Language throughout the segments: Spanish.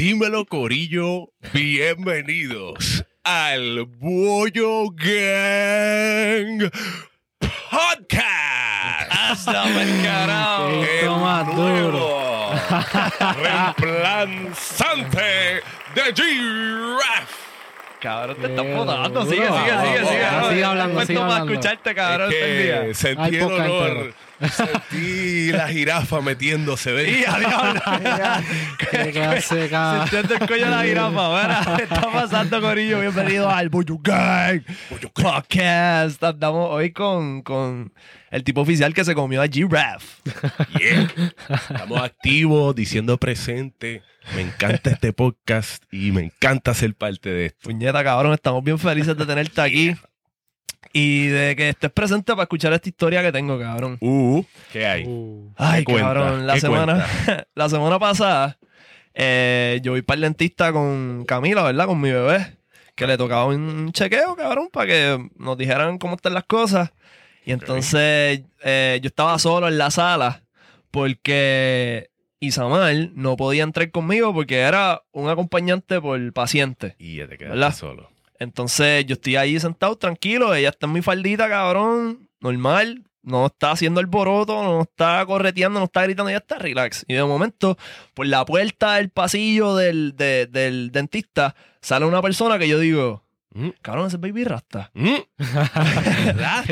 Dímelo, Corillo. Bienvenidos al Bollo Gang Podcast. Hasta el carajo. El más nuevo reemplazante de G-Raf. Cabrón, te estás duro. Sigue, sigue, sigue, sigue. sigue hablando, cuento sigue para hablando. escucharte, cabrón. Este sentí el entero. Sentí la jirafa metiéndose. ¿ves? Y adiós. Qué clase, cabrón. Sintiendo el cuello de la jirafa. ¿qué está pasando, Corillo? Bienvenido al Boyo Gang Podcast. Andamos hoy con, con el tipo oficial que se comió a G-Raf. Yeah. Estamos activos, diciendo presente. Me encanta este podcast y me encanta ser parte de esto. Puñeta, cabrón, estamos bien felices de tenerte aquí. Y de que estés presente para escuchar esta historia que tengo, cabrón. Uh, ¿qué hay? Uh, Ay, ¿Qué cabrón, la ¿Qué semana, la semana pasada eh, yo voy para el dentista con Camila, ¿verdad? Con mi bebé, que le tocaba un chequeo, cabrón, para que nos dijeran cómo están las cosas. Y entonces eh, yo estaba solo en la sala porque Isamar no podía entrar conmigo porque era un acompañante por paciente. Y ya te quedaste ¿Verdad? solo. Entonces yo estoy ahí sentado tranquilo, ella está en mi faldita, cabrón, normal, no está haciendo el boroto, no está correteando, no está gritando, ella está relax. Y de momento, por la puerta del pasillo del, de- del dentista, sale una persona que yo digo, Mm, cabrón, ese es Baby Rasta. mm.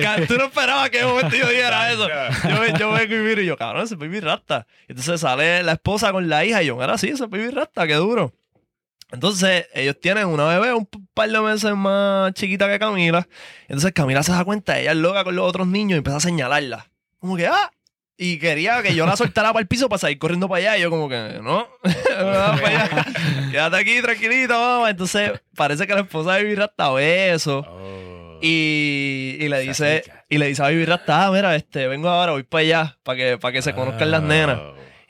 Ca- Tú no esperabas que de momento yo dijera eso. Yo, yo vengo y miro y yo, cabrón, ese es Baby Rasta. Entonces sale la esposa con la hija y yo, era así, ese es Baby Rasta, qué duro. Entonces, ellos tienen una bebé un par de meses más chiquita que Camila. Entonces, Camila se da cuenta, ella es loca con los otros niños y empieza a señalarla. Como que, ah. Y quería que yo la soltara para el piso para salir corriendo para allá. Y yo, como que, no. Quédate aquí, tranquilita, mamá. Entonces, parece que la esposa de Rasta ve eso. Oh. Y, y le dice, y le dice a Baby Rasta, ah, mira, este, vengo ahora, voy para allá, para que, para que se conozcan las nenas.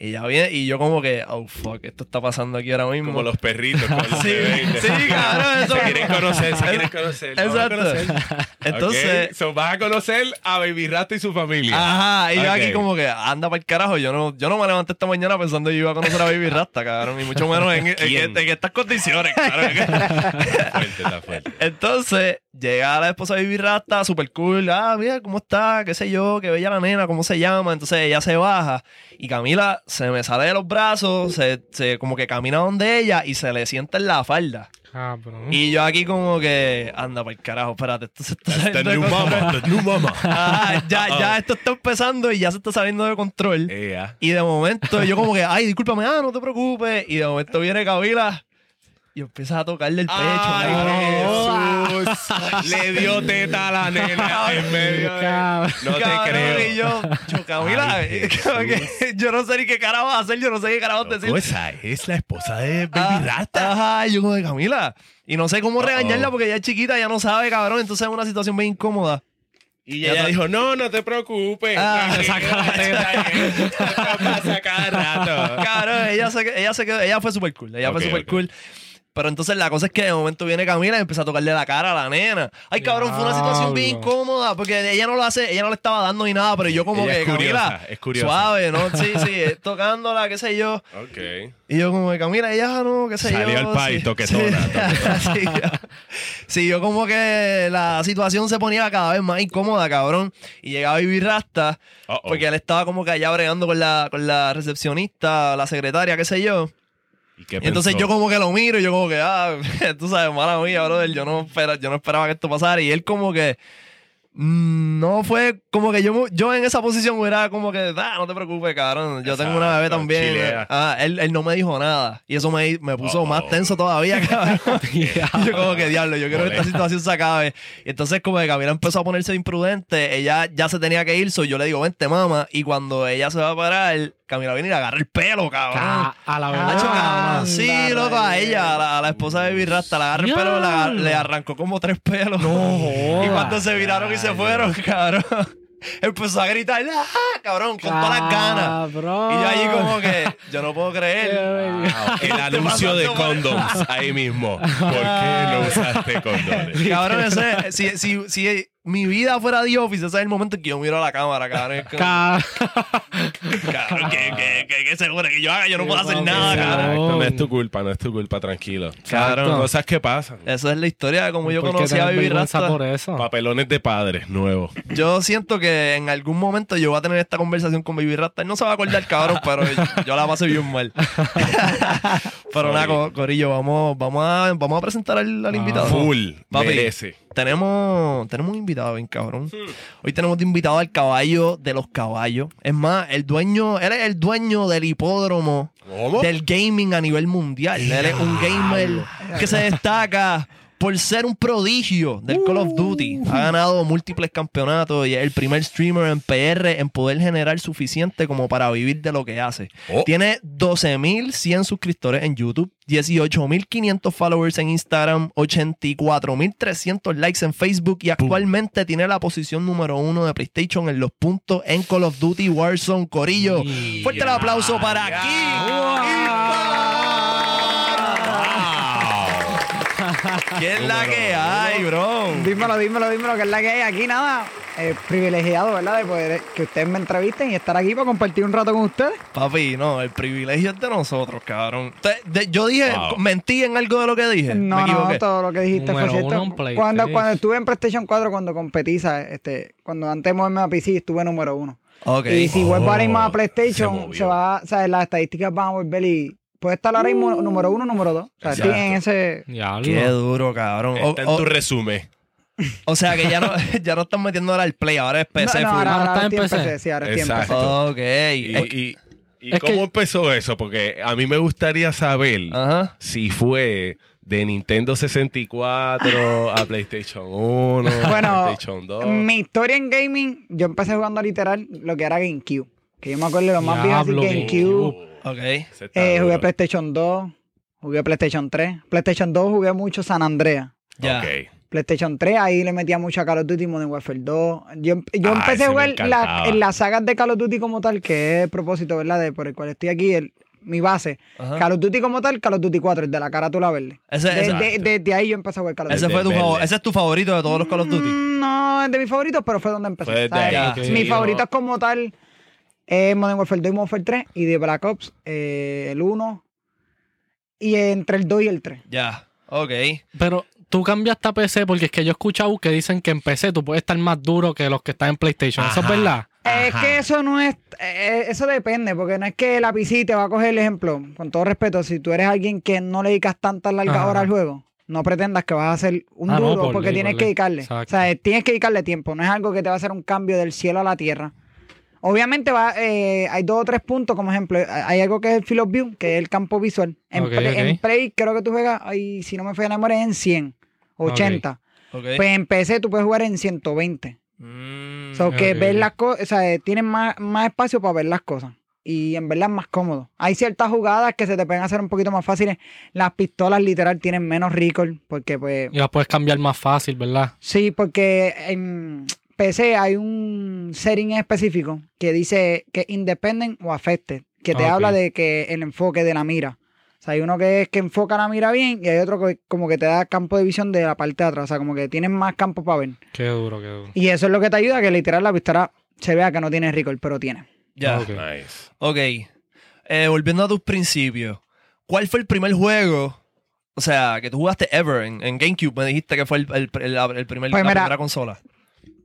Y ya viene, y yo como que, oh fuck, esto está pasando aquí ahora mismo. Como los perritos. los Sí, bebés. sí, cabrón, eso- Se quieren conocer, se quieren conocer. Exacto. conocer. Entonces, Ok, so vas a conocer a Baby Rasta y su familia. ajá, y yo aquí como que, anda para el carajo, yo no, yo no me levanté esta mañana pensando que yo iba a conocer a Baby Rasta, cabrón, y mucho menos en, en- estas condiciones, cabrón. Está fuerte, está fuerte. Entonces, llega la esposa de Baby Rasta, super cool. Ah, mira, ¿cómo está? ¿Qué sé yo? ¿Qué bella la nena? ¿Cómo se llama? Entonces ella se baja y Camila se me sale de los brazos, se, se como que camina donde ella y se le sienta en la falda. cabrón. Y yo aquí como que, anda para el carajo, espérate, esto se está The saliendo de new control. mama, the new mama. Ajá, ya, ya esto está empezando y ya se está saliendo de control. Ea. Y de momento yo como que, ay, discúlpame, ah, no te preocupes. Y de momento viene Camila y empieza a tocarle el pecho. Ay, Jesús. Le dio teta a la nena en medio de... No te Cabrón, creo. Y yo, Ay, que yo no sé ni qué cara vas a hacer, yo no sé qué cara vas a Loco, decir. esa es la esposa de Baby Ah, Rasta. Ajá, y yo como de Camila. Y no sé cómo regañarla porque ella es chiquita, ya no sabe, cabrón. Entonces es una situación bien incómoda. Y ella dijo, no, no te preocupes. Ah, Tranquila, saca la teta. está bien. Esto pasa cada rato. Cabrón, ella se, ella se quedó, ella fue súper cool, ella fue súper cool. Pero entonces la cosa es que de momento viene Camila y empieza a tocarle la cara a la nena. Ay, cabrón, fue una situación bien incómoda porque ella no lo hace, ella no le estaba dando ni nada, pero yo como Ella que, es curiosa, Camila, es curiosa. suave, ¿no? Sí, sí, tocándola, qué sé yo. Ok. Y yo como que Camila, ella no, qué sé yo. Salió al país, sí, toquetona, Sí, sí, yo, sí, yo como que la situación se ponía cada vez más incómoda, cabrón. Y llegaba Baby Rasta, porque él estaba como que allá bregando con la, con la recepcionista, la secretaria, qué sé yo. ¿Y qué Y entonces yo como que lo miro y yo como que, ah, tú sabes, mala mía, brother, yo no, espera, yo no esperaba que esto pasara. Y él como que, mm, no fue como que yo, yo en esa posición era como que, ah, no te preocupes, cabrón, yo tengo una bebé también. Ah, él, él no me dijo nada. Y eso me, me puso Oh. más tenso todavía, cabrón. Yo como que, diablo, yo quiero que esta situación se acabe. Y entonces como que Camila empezó a ponerse imprudente, ella ya se tenía que ir, so yo le digo, vente, mamá. Y cuando ella se va a parar, Camila viene y le agarra el pelo, cabrón. Ca- a la verdad. Sí, loco, a ella, a la, a la esposa de Baby Rasta, le agarró el pelo, le, agar- le arrancó como tres pelos. y cuando se viraron y se fueron, cabrón, empezó a gritar, ¡ah, cabrón! Con todas las ganas. Cabrón. Y yo allí como que, yo no puedo creer. Wow, el anuncio de condoms ahí mismo. ¿Por qué no usaste condones? Cabrón, ese, si, si, si mi vida fuera de Office, ese es el momento en que yo miro a la cámara, cabrón. Cabrón, que, que, que, que seguro que yo haga, yo no puedo hacer nada, cabrón. No es tu culpa, no es tu culpa, tranquilo. Cabrón. Cosas que pasan. Esa es la historia de cómo yo ¿Por qué conocí a vergüenza Rasta. por eso? Papelones de padres nuevos. Yo siento que en algún momento yo voy a tener esta conversación con Baby Rasta. Él no se va a acordar, cabrón, pero yo la pasé bien mal. pero nada, co- Corillo, vamos, vamos, a, vamos a presentar al, al Ah. invitado. Full. Papi. Merece. Tenemos, tenemos un invitado bien cabrón. Hoy tenemos de invitado al caballo de los caballos. Es más, el dueño, él es el dueño del hipódromo ¿Cómo? del gaming a nivel mundial. Él es un gamer que se destaca por ser un prodigio del Call of Duty. Ha ganado múltiples campeonatos y es el primer streamer en PR en poder generar suficiente como para vivir de lo que hace. Oh. Tiene 12.100 suscriptores en YouTube, 18.500 followers en Instagram, 84.300 likes en Facebook y actualmente tiene la posición número uno de PlayStation en los puntos en Call of Duty Warzone. Corillo, fuerte el aplauso para aquí. ¿Qué es la que hay, bro? Dímelo, dímelo, dímelo, que es la que hay aquí, nada. eh, privilegiado, ¿verdad? De poder que ustedes me entrevisten y estar aquí para compartir un rato con ustedes. Papi, no, el privilegio es de nosotros, cabrón. Te- de- yo dije, Wow. mentí en algo de lo que dije. No, Me equivoqué. no, todo lo que dijiste Número fue uno cierto. PlayStation. Cuando, cuando estuve en PlayStation 4, cuando competí, ¿sabes? Este, cuando antes de moverme a PC, estuve número uno. Ok. Y si Oh, vuelvo ahora mismo a se PlayStation, movió. se, va, ¿sabes? Las estadísticas van a volver y puede estar ahora mismo número uno, número dos. O sea, en ese. Diablo. Qué duro, cabrón. O, Está en o- tu resumen. o sea que ya no, ya no están metiendo ahora el play, ahora es PC no, no, ahora, Ahora ahora está en PC. PC, sí, ahora Exacto. PC. Ok. ¿Y, Es- y- y es cómo que- empezó eso? Porque a mí me gustaría saber Ajá. si fue de Nintendo 64 a PlayStation 1, Bueno, PlayStation 2. Mi historia en gaming, yo empecé jugando literal lo que era GameCube. Que yo me acuerdo de lo más viejo GameCube. Ok. Ese Eh, jugué duro. PlayStation 2, jugué PlayStation 3. PlayStation 2 jugué mucho San Andreas. Ya. Ok. PlayStation 3, ahí le metía mucho a Call of Duty Modern Warfare 2. Yo, yo Ah, empecé ese a jugar la- en las sagas de Call of Duty como tal, que es el propósito, ¿verdad? De, por el cual estoy aquí, el- mi base. Ajá. Call of Duty como tal, Call of Duty 4, el de la carátula verde. Ese, De- ese- de- Desde ahí yo empecé a jugar Call of ese Duty. fue tu favor- ese es tu favorito de todos los Call of Duty. Mm, No, es de mis favoritos, pero fue donde empecé. ¿sabes? ahí, ok. Mis favoritos como tal es Modern Warfare 2 y Modern Warfare 3 y de Black Ops eh, el 1 y entre el 2 y el 3. Ya. Ok. Pero tú cambiaste a PC porque es que yo he escuchado que dicen que en PC tú puedes estar más duro que los que están en PlayStation. ¿Eso es verdad? Es Ajá. que eso no es, eh, eso depende, porque no es que la PC te va a coger el ejemplo, con todo respeto, si tú eres alguien que no le dedicas tantas largas Ajá. horas al juego, no pretendas que vas a hacer un Ah, no, duro, por porque ley, tienes por que dedicarle. Exacto. O sea, tienes que dedicarle tiempo, no es algo que te va a hacer un cambio del cielo a la tierra. Obviamente va, eh, hay dos o tres puntos, como ejemplo, hay algo que es el field of view, que es el campo visual. En, Play, en Play creo que tú juegas, ay, si no me falla la memoria, en 100, 80. Ok. Pues en PC tú puedes jugar en 120. Mm, So que ver las cosas, o sea, tienen más, más espacio para ver las cosas. Y en verdad es más cómodo. Hay ciertas jugadas que se te pueden hacer un poquito más fáciles. Las pistolas literal tienen menos recoil. Porque pues. Y las puedes cambiar más fácil, ¿verdad? Sí, porque en PC hay un setting específico que dice que independent o affected. Que te Ah, habla de que el enfoque de la mira. O sea, hay uno que es que enfoca la mira bien y hay otro que como que te da campo de visión de la parte de atrás. O sea, como que tienes más campo para ver. Qué duro, qué duro. Y eso es lo que te ayuda a que literal la pistola se vea que no tiene recoil, pero tiene. Ya. Ok. Nice. Ok. Eh, volviendo a tus principios. ¿Cuál fue el primer juego? O sea, que tú jugaste ever en, en GameCube. Me dijiste que fue el, el, el- el primer, Pues la mira, primera consola.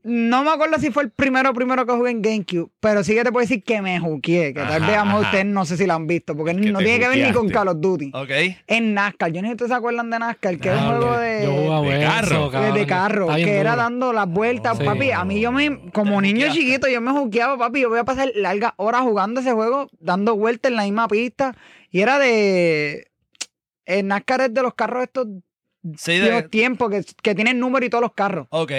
No me acuerdo si fue el primero primero que jugué en GameCube, pero sí que te puedo decir que me juqué, que tal vez a ustedes no sé si lo han visto, porque Que no tiene que ver ni con. Call of Duty. Ok. En NASCAR, yo no sé si ustedes se acuerdan de NASCAR, que es un Diablo, juego de, carro. de, carro, que era dando las vueltas, papi. A mí yo me, como Te niño juqueaste. chiquito, yo me juqueaba, papi. Yo voy a pasar largas horas jugando ese juego, dando vueltas en la misma pista. Y era de. El NASCAR es de los carros estos Sí, de... tiempos que, que tienen número y todos los carros. Ok.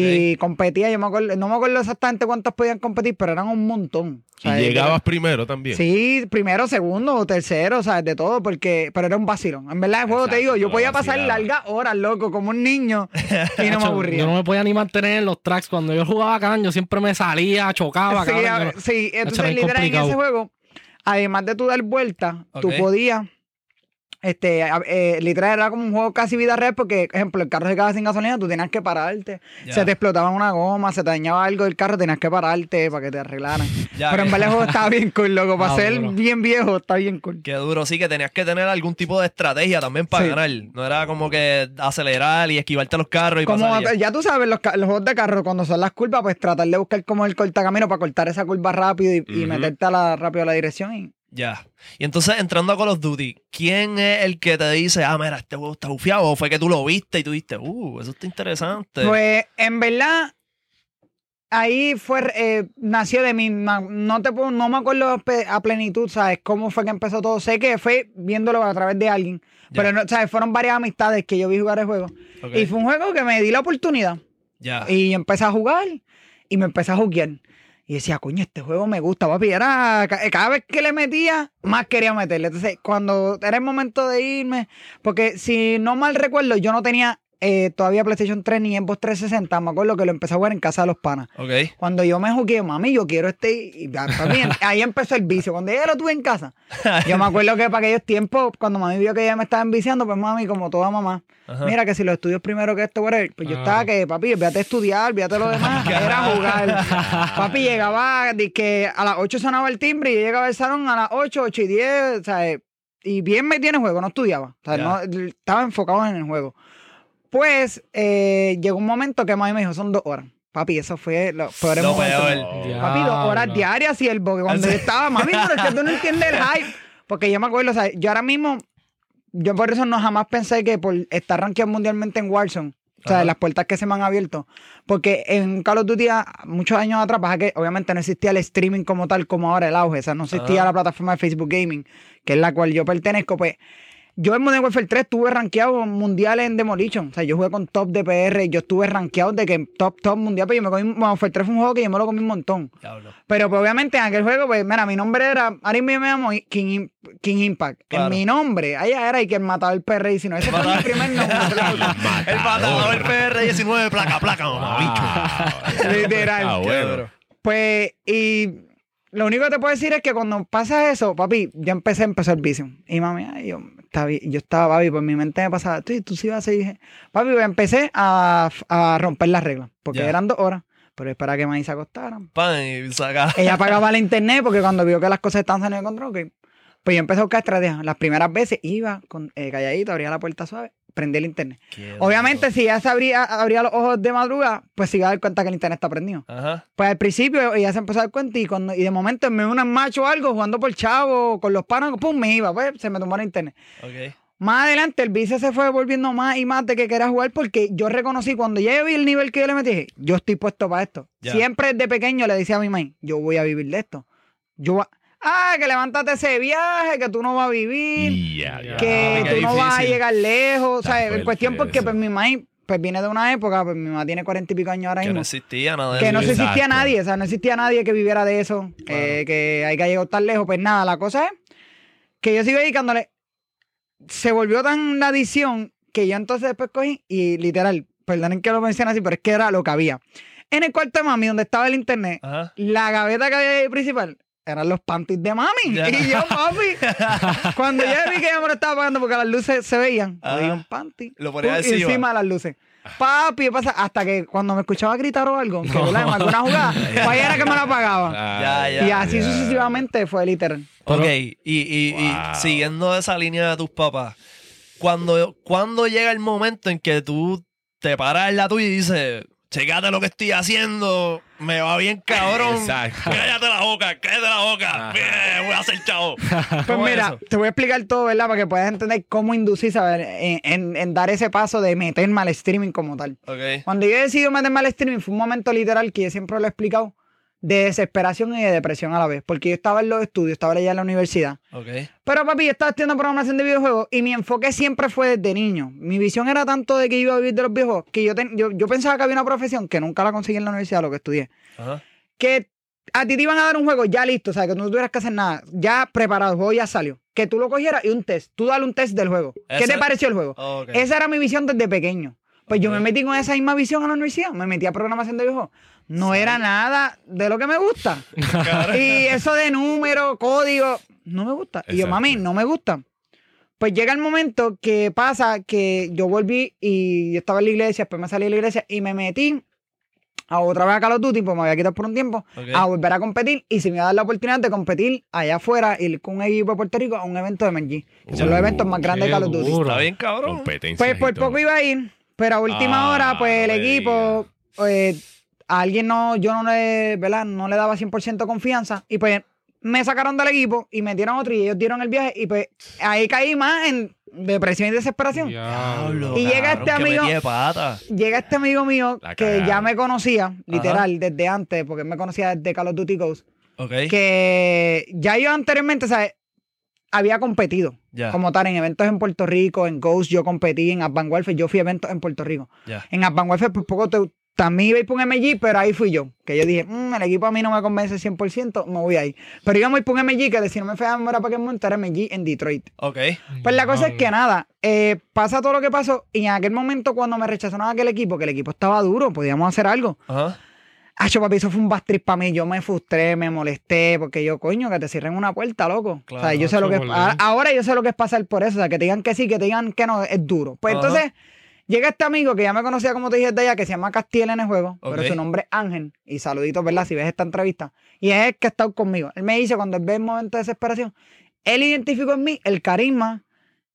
Y competía, yo me acuerdo, no me acuerdo exactamente cuántos podían competir, pero eran un montón. Y llegabas primero también. Sí, primero, segundo o tercero, o sea, de todo, porque, pero era un vacilón. En verdad, el juego te digo, yo podía pasar largas horas, loco, como un niño, y no me aburría. Yo no me podía ni mantener en los tracks. Cuando yo jugaba acá, yo siempre me salía, chocaba, sí, cabrón, a- no- sí, entonces literal en ese juego, además de tú dar vueltas, tú podías Este, eh, literal era como un juego casi vida real porque, ejemplo, el carro se quedaba sin gasolina, tú tenías que pararte. Se te explotaba una goma, se te dañaba algo del carro, tenías que pararte para que te arreglaran. Pero en verdad el juego estaba bien cool, loco. Para Ah, ser duro. bien viejo, está bien cool. Qué duro, sí, que tenías que tener algún tipo de estrategia también para Sí. ganar. No era como que acelerar y esquivarte a los carros y Como pasar. ya. tú sabes, los, los juegos de carro, cuando son las curvas, pues tratar de buscar como el cortacamino para cortar esa curva rápido y, y meterte a la, rápido a la dirección. Y, Ya. Y entonces, entrando a Call of Duty, ¿quién es el que te dice, ah, mira, este juego está bufiado? ¿O fue que tú lo viste y tú dijiste, uh, eso está interesante? Pues en verdad, ahí fue, eh, nació de mí. No te puedo, no me acuerdo a plenitud, ¿sabes? Cómo fue que empezó todo. Sé que fue viéndolo a través de alguien. Ya. Pero, no, ¿sabes? Fueron varias amistades que yo vi jugar el juego. Ok. Y fue un juego que me di la oportunidad. Ya. Y empecé a jugar y me empecé a juguear. Y decía, coño, este juego me gusta, papi. Era, ca- cada vez que le metía, más quería meterle. Entonces, cuando era el momento de irme, porque si no mal recuerdo, yo no tenía eh, todavía PlayStation 3 ni Xbox 360. Me acuerdo que lo empecé a jugar en casa de los panas. Ok. Cuando yo me jugué, mami, yo quiero este. Y ahí empezó el vicio. Cuando ya lo tuve en casa, yo me acuerdo que para aquellos tiempos, cuando mami vio que ya me estaba enviciando, pues mami, como toda mamá, Ajá. mira que si los estudios primero que esto, whatever, pues yo Ah. estaba que, papi, véate a estudiar, véate lo demás, era jugar. papi llegaba, que a las 8 sonaba el timbre y yo llegaba al salón a las 8, 8 y 10, o sea, y bien me tiene juego, no estudiaba, o sea, no, estaba enfocado en el juego. Pues eh, llegó un momento que mami me dijo, son dos horas. Papi, eso fue lo peor Lo momento. peor. Papi, dos horas diarias, siervo. Que cuando yo estaba, mami, pero es que tú no entiendes el hype. Porque yo me acuerdo, o sea, yo ahora mismo, yo por eso no jamás pensé que por estar rankeado mundialmente en Warzone, o sea, Ajá. las puertas que se me han abierto. Porque en Call of Duty, muchos años atrás, pasa que obviamente no existía el streaming como tal, como ahora el auge. O sea, no existía Ajá. la plataforma de Facebook Gaming, que es la cual yo pertenezco. Pues yo en Modern Warfare 3 estuve rankeado mundial en Demolition. O sea, yo jugué con top de PR, yo estuve rankeado de que top, top mundial, pero yo me comí, Modern Warfare 3 fue un juego que yo me lo comí un montón. Diablo. Pero pues obviamente en aquel juego, pues mira, mi nombre era, ahora mismo me llamo King, King Impact. Claro. En mi nombre, allá era y que el matador PR y si no, ese fue mi primer nombre. El matador PR19, placa, placa, mamá, bicho. Literal. Ah, bueno. Pues, y lo único que te puedo decir es que cuando pasa eso, papi, yo empecé, empezó el vicio. Y mami, ay, yo, bien- yo estaba, papi, por mi mente me pasaba, tú, tú sí vas a seguir. Papi, pues empecé a, a romper las reglas, porque eran dos horas, pero es para que Maíz se acostara. Pan y saca. Ella pagaba la internet porque cuando vio que las cosas estaban saliendo de control. Pues yo empecé a buscar estrategias. Las primeras veces iba con, eh, calladito, abría la puerta suave, prendía el internet. Qué Obviamente, si ella se abría, abría los ojos de madrugada, pues se iba a dar cuenta que el internet está prendido. Ajá. Pues al principio ella se empezó a dar cuenta y, cuando, y de momento me veo un macho o algo jugando por chavo, con los panos, pum, me iba, pues se me tomó el internet. Más adelante el vicio se fue volviendo más y más de que quería jugar porque yo reconocí cuando ya yo vi el nivel que yo le metí, dije, yo estoy puesto para esto. Siempre desde pequeño le decía a mi mamá, yo voy a vivir de esto. Yo va- ah, que levántate ese viaje, que tú no vas a vivir, Y ya, ya. que Ah, tú no vas a llegar lejos. O sea, en cuestión porque eso. pues mi mamá pues viene de una época, pues mi mamá tiene cuarenta y pico años ahora Que mismo no existía nada de que eso. no existía Exacto. nadie, o sea, no existía nadie que viviera de eso, eh, que hay que llegar tan lejos. Pues nada, la cosa es que yo sigo dedicándole. Se volvió tan la adicción que yo entonces después cogí y literal, perdonen que lo mencione así, pero es que era lo que había. En el cuarto de mami, donde estaba el internet, Ajá. la gaveta que había ahí principal eran los panties de mami. Ya. Y yo, papi, cuando yo vi que ella me lo estaba pagando porque las luces se veían, cogí un panty Lo ponía pum, encima. encima de las luces. Papi, ¿qué pasa? Hasta que cuando me escuchaba gritar o algo, que ¿verdad? en alguna jugada, pues ahí era que me la. Ya, ya. y así ya. sucesivamente fue literal. Ok, y, y, siguiendo esa línea de tus papás, cuando, cuando llega el momento en que tú te paras en la tuya y dices, checate lo que estoy haciendo, me va bien cabrón. Exacto. Cállate la boca, cállate la boca. Bien, voy a hacer chavo. Pues ¿Cómo es mira, te voy a explicar todo, ¿verdad? Para que puedas entender cómo inducir, ¿sabes? En, en- en dar ese paso de meterme al streaming como tal. Ok. Cuando yo decidí meterme al streaming fue un momento literal que yo siempre lo he explicado, de desesperación y de depresión a la vez. Porque yo estaba en los estudios, estaba allá en la universidad. Ok. Pero papi, yo estaba estudiando programación de videojuegos y mi enfoque siempre fue desde niño. Mi visión era tanto de que iba a vivir de los videojuegos que yo, ten- yo, yo pensaba que había una profesión que nunca la conseguí en la universidad, lo que estudié. Ajá. Que a ti te iban a dar un juego ya listo, o sea, que tú no tuvieras que hacer nada, ya preparado, el juego ya salió. Que tú lo cogieras y un test, tú dale un test del juego. ¿Qué te pareció el juego? Ok. Esa era mi visión desde pequeño. Pues yo me metí con esa misma visión a la universidad, me metí a programación de videojuegos. No era nada de lo que me gusta. y eso de número, código, no me gusta. Y yo, mami, no me gusta. Pues llega el momento que pasa que yo volví y yo estaba en la iglesia, después me salí de la iglesia y me metí a otra vez a Call of Duty, pues me había quitado por un tiempo, a volver a competir y se me iba a dar la oportunidad de competir allá afuera y ir con un equipo de Puerto Rico a un evento de MG, que son los Uh, eventos más grandes de Call of Duty. Está bien, cabrón. Pues por poco iba a ir, pero a última Ah, hora, pues el equipo, eh, a alguien no, yo no le, ¿verdad? No le daba 100% confianza y pues me sacaron del equipo y metieron otro y ellos dieron el viaje y pues ahí caí más en depresión y desesperación. Diablo. Y llega cabrón, este amigo-. Llega este amigo mío que ya me conocía, literal, desde antes, porque él me conocía desde Call of Duty Ghost, Ok. que ya yo anteriormente, ¿sabes? Había competido como tal en eventos en Puerto Rico, en Ghost yo competí, en Warfare yo fui a eventos en Puerto Rico. Ya. En Warfare por poco te- también iba a ir por un MG, pero ahí fui yo. Que yo dije, "Mm, el equipo a mí no me convence 100%, me voy ahí. Pero íbamos a ir por un MG, que de si no me fue para que montar MG en Detroit. Ok. Pues la cosa es que nada, eh, pasa todo lo que pasó y en aquel momento cuando me rechazaron aquel equipo, que el equipo estaba duro, podíamos hacer algo. Ajá. Acho, papi, eso fue un bastriz para mí. Yo me frustré, me molesté, porque yo, coño, que te cierren una puerta, loco. Claro, o sea, yo sé lo que es, ahora, yo sé lo que es pasar por eso. O sea, que te digan que sí, que te digan que no, es duro. Pues Ajá. entonces, llega este amigo que ya me conocía, como te dije, de allá, que se llama Castiel en el juego, pero su nombre es Ángel. Y saluditos, ¿verdad? Si ves esta entrevista. Y es el que ha estado conmigo. Él me dice, cuando él ve el momento de desesperación, él identificó en mí el carisma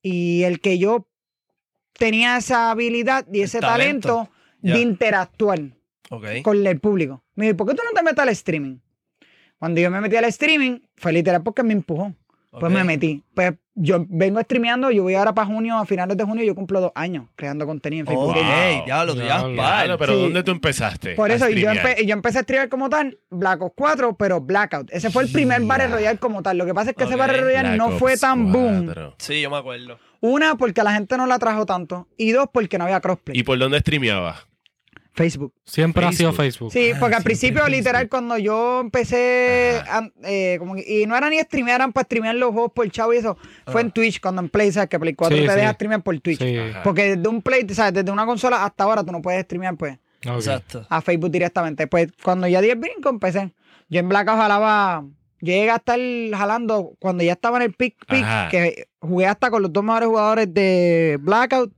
y el que yo tenía esa habilidad y ese talento. de interactuar Con el público. Me dijo, ¿por qué tú no te metes al streaming? Cuando yo me metí al streaming, fue literal porque me empujó. Pues me metí. Pues yo vengo streameando, yo voy ahora para junio, a finales de junio, yo cumplo dos años creando contenido en Facebook. Ok, Wow. diablo, tú ya pero Sí. ¿dónde tú empezaste? Por eso, y yo, empe- yo empecé a streamear como tal, Black Ops 4, pero Blackout. Ese fue el primer Ya. Battle Royale como tal. Lo que pasa es que ese. Battle Royale Black no Ops fue tan boom. 4. Sí, yo me acuerdo. Una, porque a la gente no la trajo tanto. Y dos, porque no había crossplay. ¿Y por dónde streameabas? Facebook. Siempre ha sido Facebook. Sí, Ah, porque al principio, Facebook. literal, cuando yo empecé, a- eh, como que- y no era ni streamear, eran para streamear los juegos por chavo y eso, fue en Twitch, cuando en Play, ¿sabes? Que Play 4 Sí, te sí. deja streamear por Twitch. Sí. Porque desde un Play, ¿sabes? Desde una consola hasta ahora tú no puedes streamear, pues. Exacto. a Facebook directamente. Pues cuando ya di el brinco, empecé. Yo en Blackout jalaba, yo llegué a estar jalando cuando ya estaba en el pick, pick Ajá. que jugué hasta con los dos mejores jugadores de Blackout,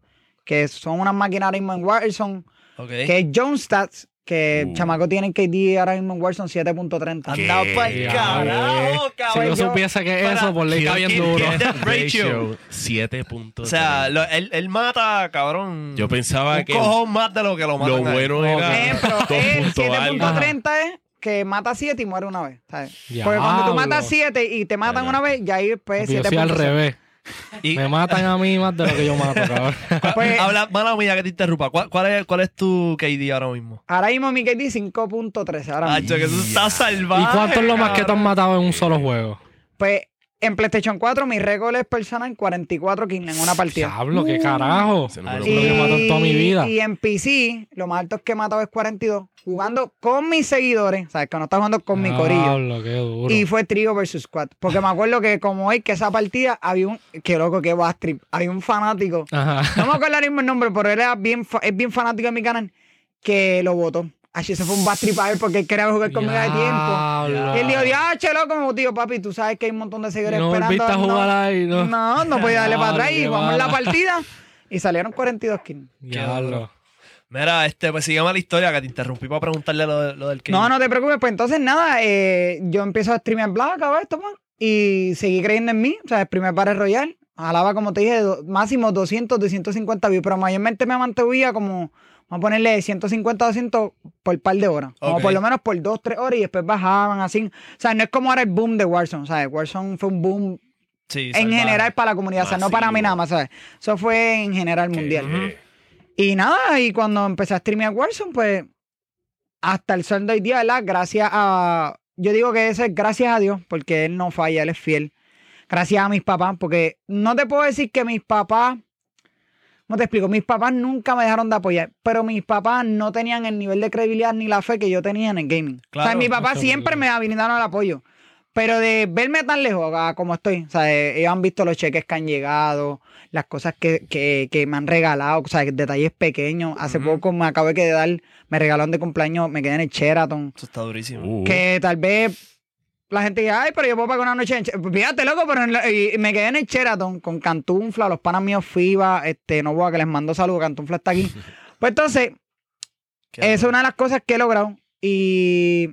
que son unas máquinas en Warzone, Ok. que es John Stats, que el Uh. chamaco tiene KD ahora mismo en Warzone 7.30. ¿Qué? Andado para el Diablo. carajo, Si cabrón. yo- supiese que para- eso, por ley está bien duro. Kill ratio. 7.3. O sea, lo- él, él mata, cabrón. yo pensaba un que cojón más de lo que lo matan. lo bueno era Ejemplo, 2 el punto algo. 7.30 es que mata 7 y muere una vez. ¿sabes? Porque cuando tú matas 7 y te matan Ajá. una vez, ya ahí pues Yo soy al 7.0. revés. Y Me matan a mí más de lo que yo mato, cabrón. Pues- habla, mala mía que te interrumpa. ¿Cuál, cuál es, ¿Cuál es tu KD ahora mismo? Ahora mismo mi KD 5.13. Ahora Ah, mismo. que eso está salvaje. ¿Y cuánto es lo más que te han matado en un solo juego? Pues en PlayStation 4 mi récord es personal 44 kills en una partida. Diablo, qué carajo. Es lo que bueno. mato en toda mi vida. y en PC, lo más alto que he matado es 42, jugando con mis seguidores, ¿sabes? Que no está jugando con mi corillo. Diablo, qué duro. Y fue trío versus squad. Porque me acuerdo que como hoy, que esa partida, había un, qué loco, qué bad trip, había un fanático, Ajá. no me acuerdo ahora mismo el nombre, pero él era bien, es bien fanático de mi canal, que lo votó. Así se fue un bad trip a él porque él quería jugar conmigo de tiempo. Y él dijo, diache, loco, como tío, papi, tú sabes que hay un montón de seguidores No esperando. a jugar ahí, ¿no? No, no podía darle para atrás y qué jugamos la partida y salieron 42 kills. Diablo. Mira, este, pues sígueme la historia que te interrumpí para preguntarle lo, de- lo del KD. No, no te preocupes, pues entonces nada, eh, yo empiezo a streamear Black, a ver, esto, man, y seguí creyendo en mí, o sea, el primer Battle Royale, jalaba, como te dije, do- máximo 200, 250 views, pero mayormente me mantenía como, vamos a ponerle 150, 200 por par de horas, Ok. por lo menos por 2, 3 horas y después bajaban así, o sea, no es como ahora el boom de Warzone, ¿sabes? Warzone fue un boom Sí, en general para la comunidad, o sea, no para mí nada más, ¿sabes? Eso fue en general mundial. Y nada, y cuando empecé a streamear Warzone, pues hasta el sol de hoy día, ¿verdad? Gracias a. Yo digo que eso es gracias a Dios, porque Él no falla, Él es fiel. Gracias a mis papás, porque no te puedo decir que mis papás. ¿Cómo te explico? Mis papás nunca me dejaron de apoyar, pero mis papás no tenían el nivel de credibilidad ni la fe que yo tenía en el gaming. o sea, mis papás siempre me brindaron el apoyo. Pero de verme tan lejos a como estoy, o sea, eh, ellos han visto los cheques que han llegado, las cosas que, que, que me han regalado, o sea, detalles pequeños. Hace poco me acabé de dar, me regalaron de cumpleaños, me quedé en el Sheraton. Eso está durísimo. uh, Que tal vez la gente dice, ay, pero yo puedo pagar una noche en Sheraton. Fíjate, loco, pero la- y me quedé en el Sheraton con Cantunfla, los panas míos FIBA, este, no voy a que les mando saludos, Cantunfla está aquí. Pues entonces, Qué es una de las cosas que he logrado. Y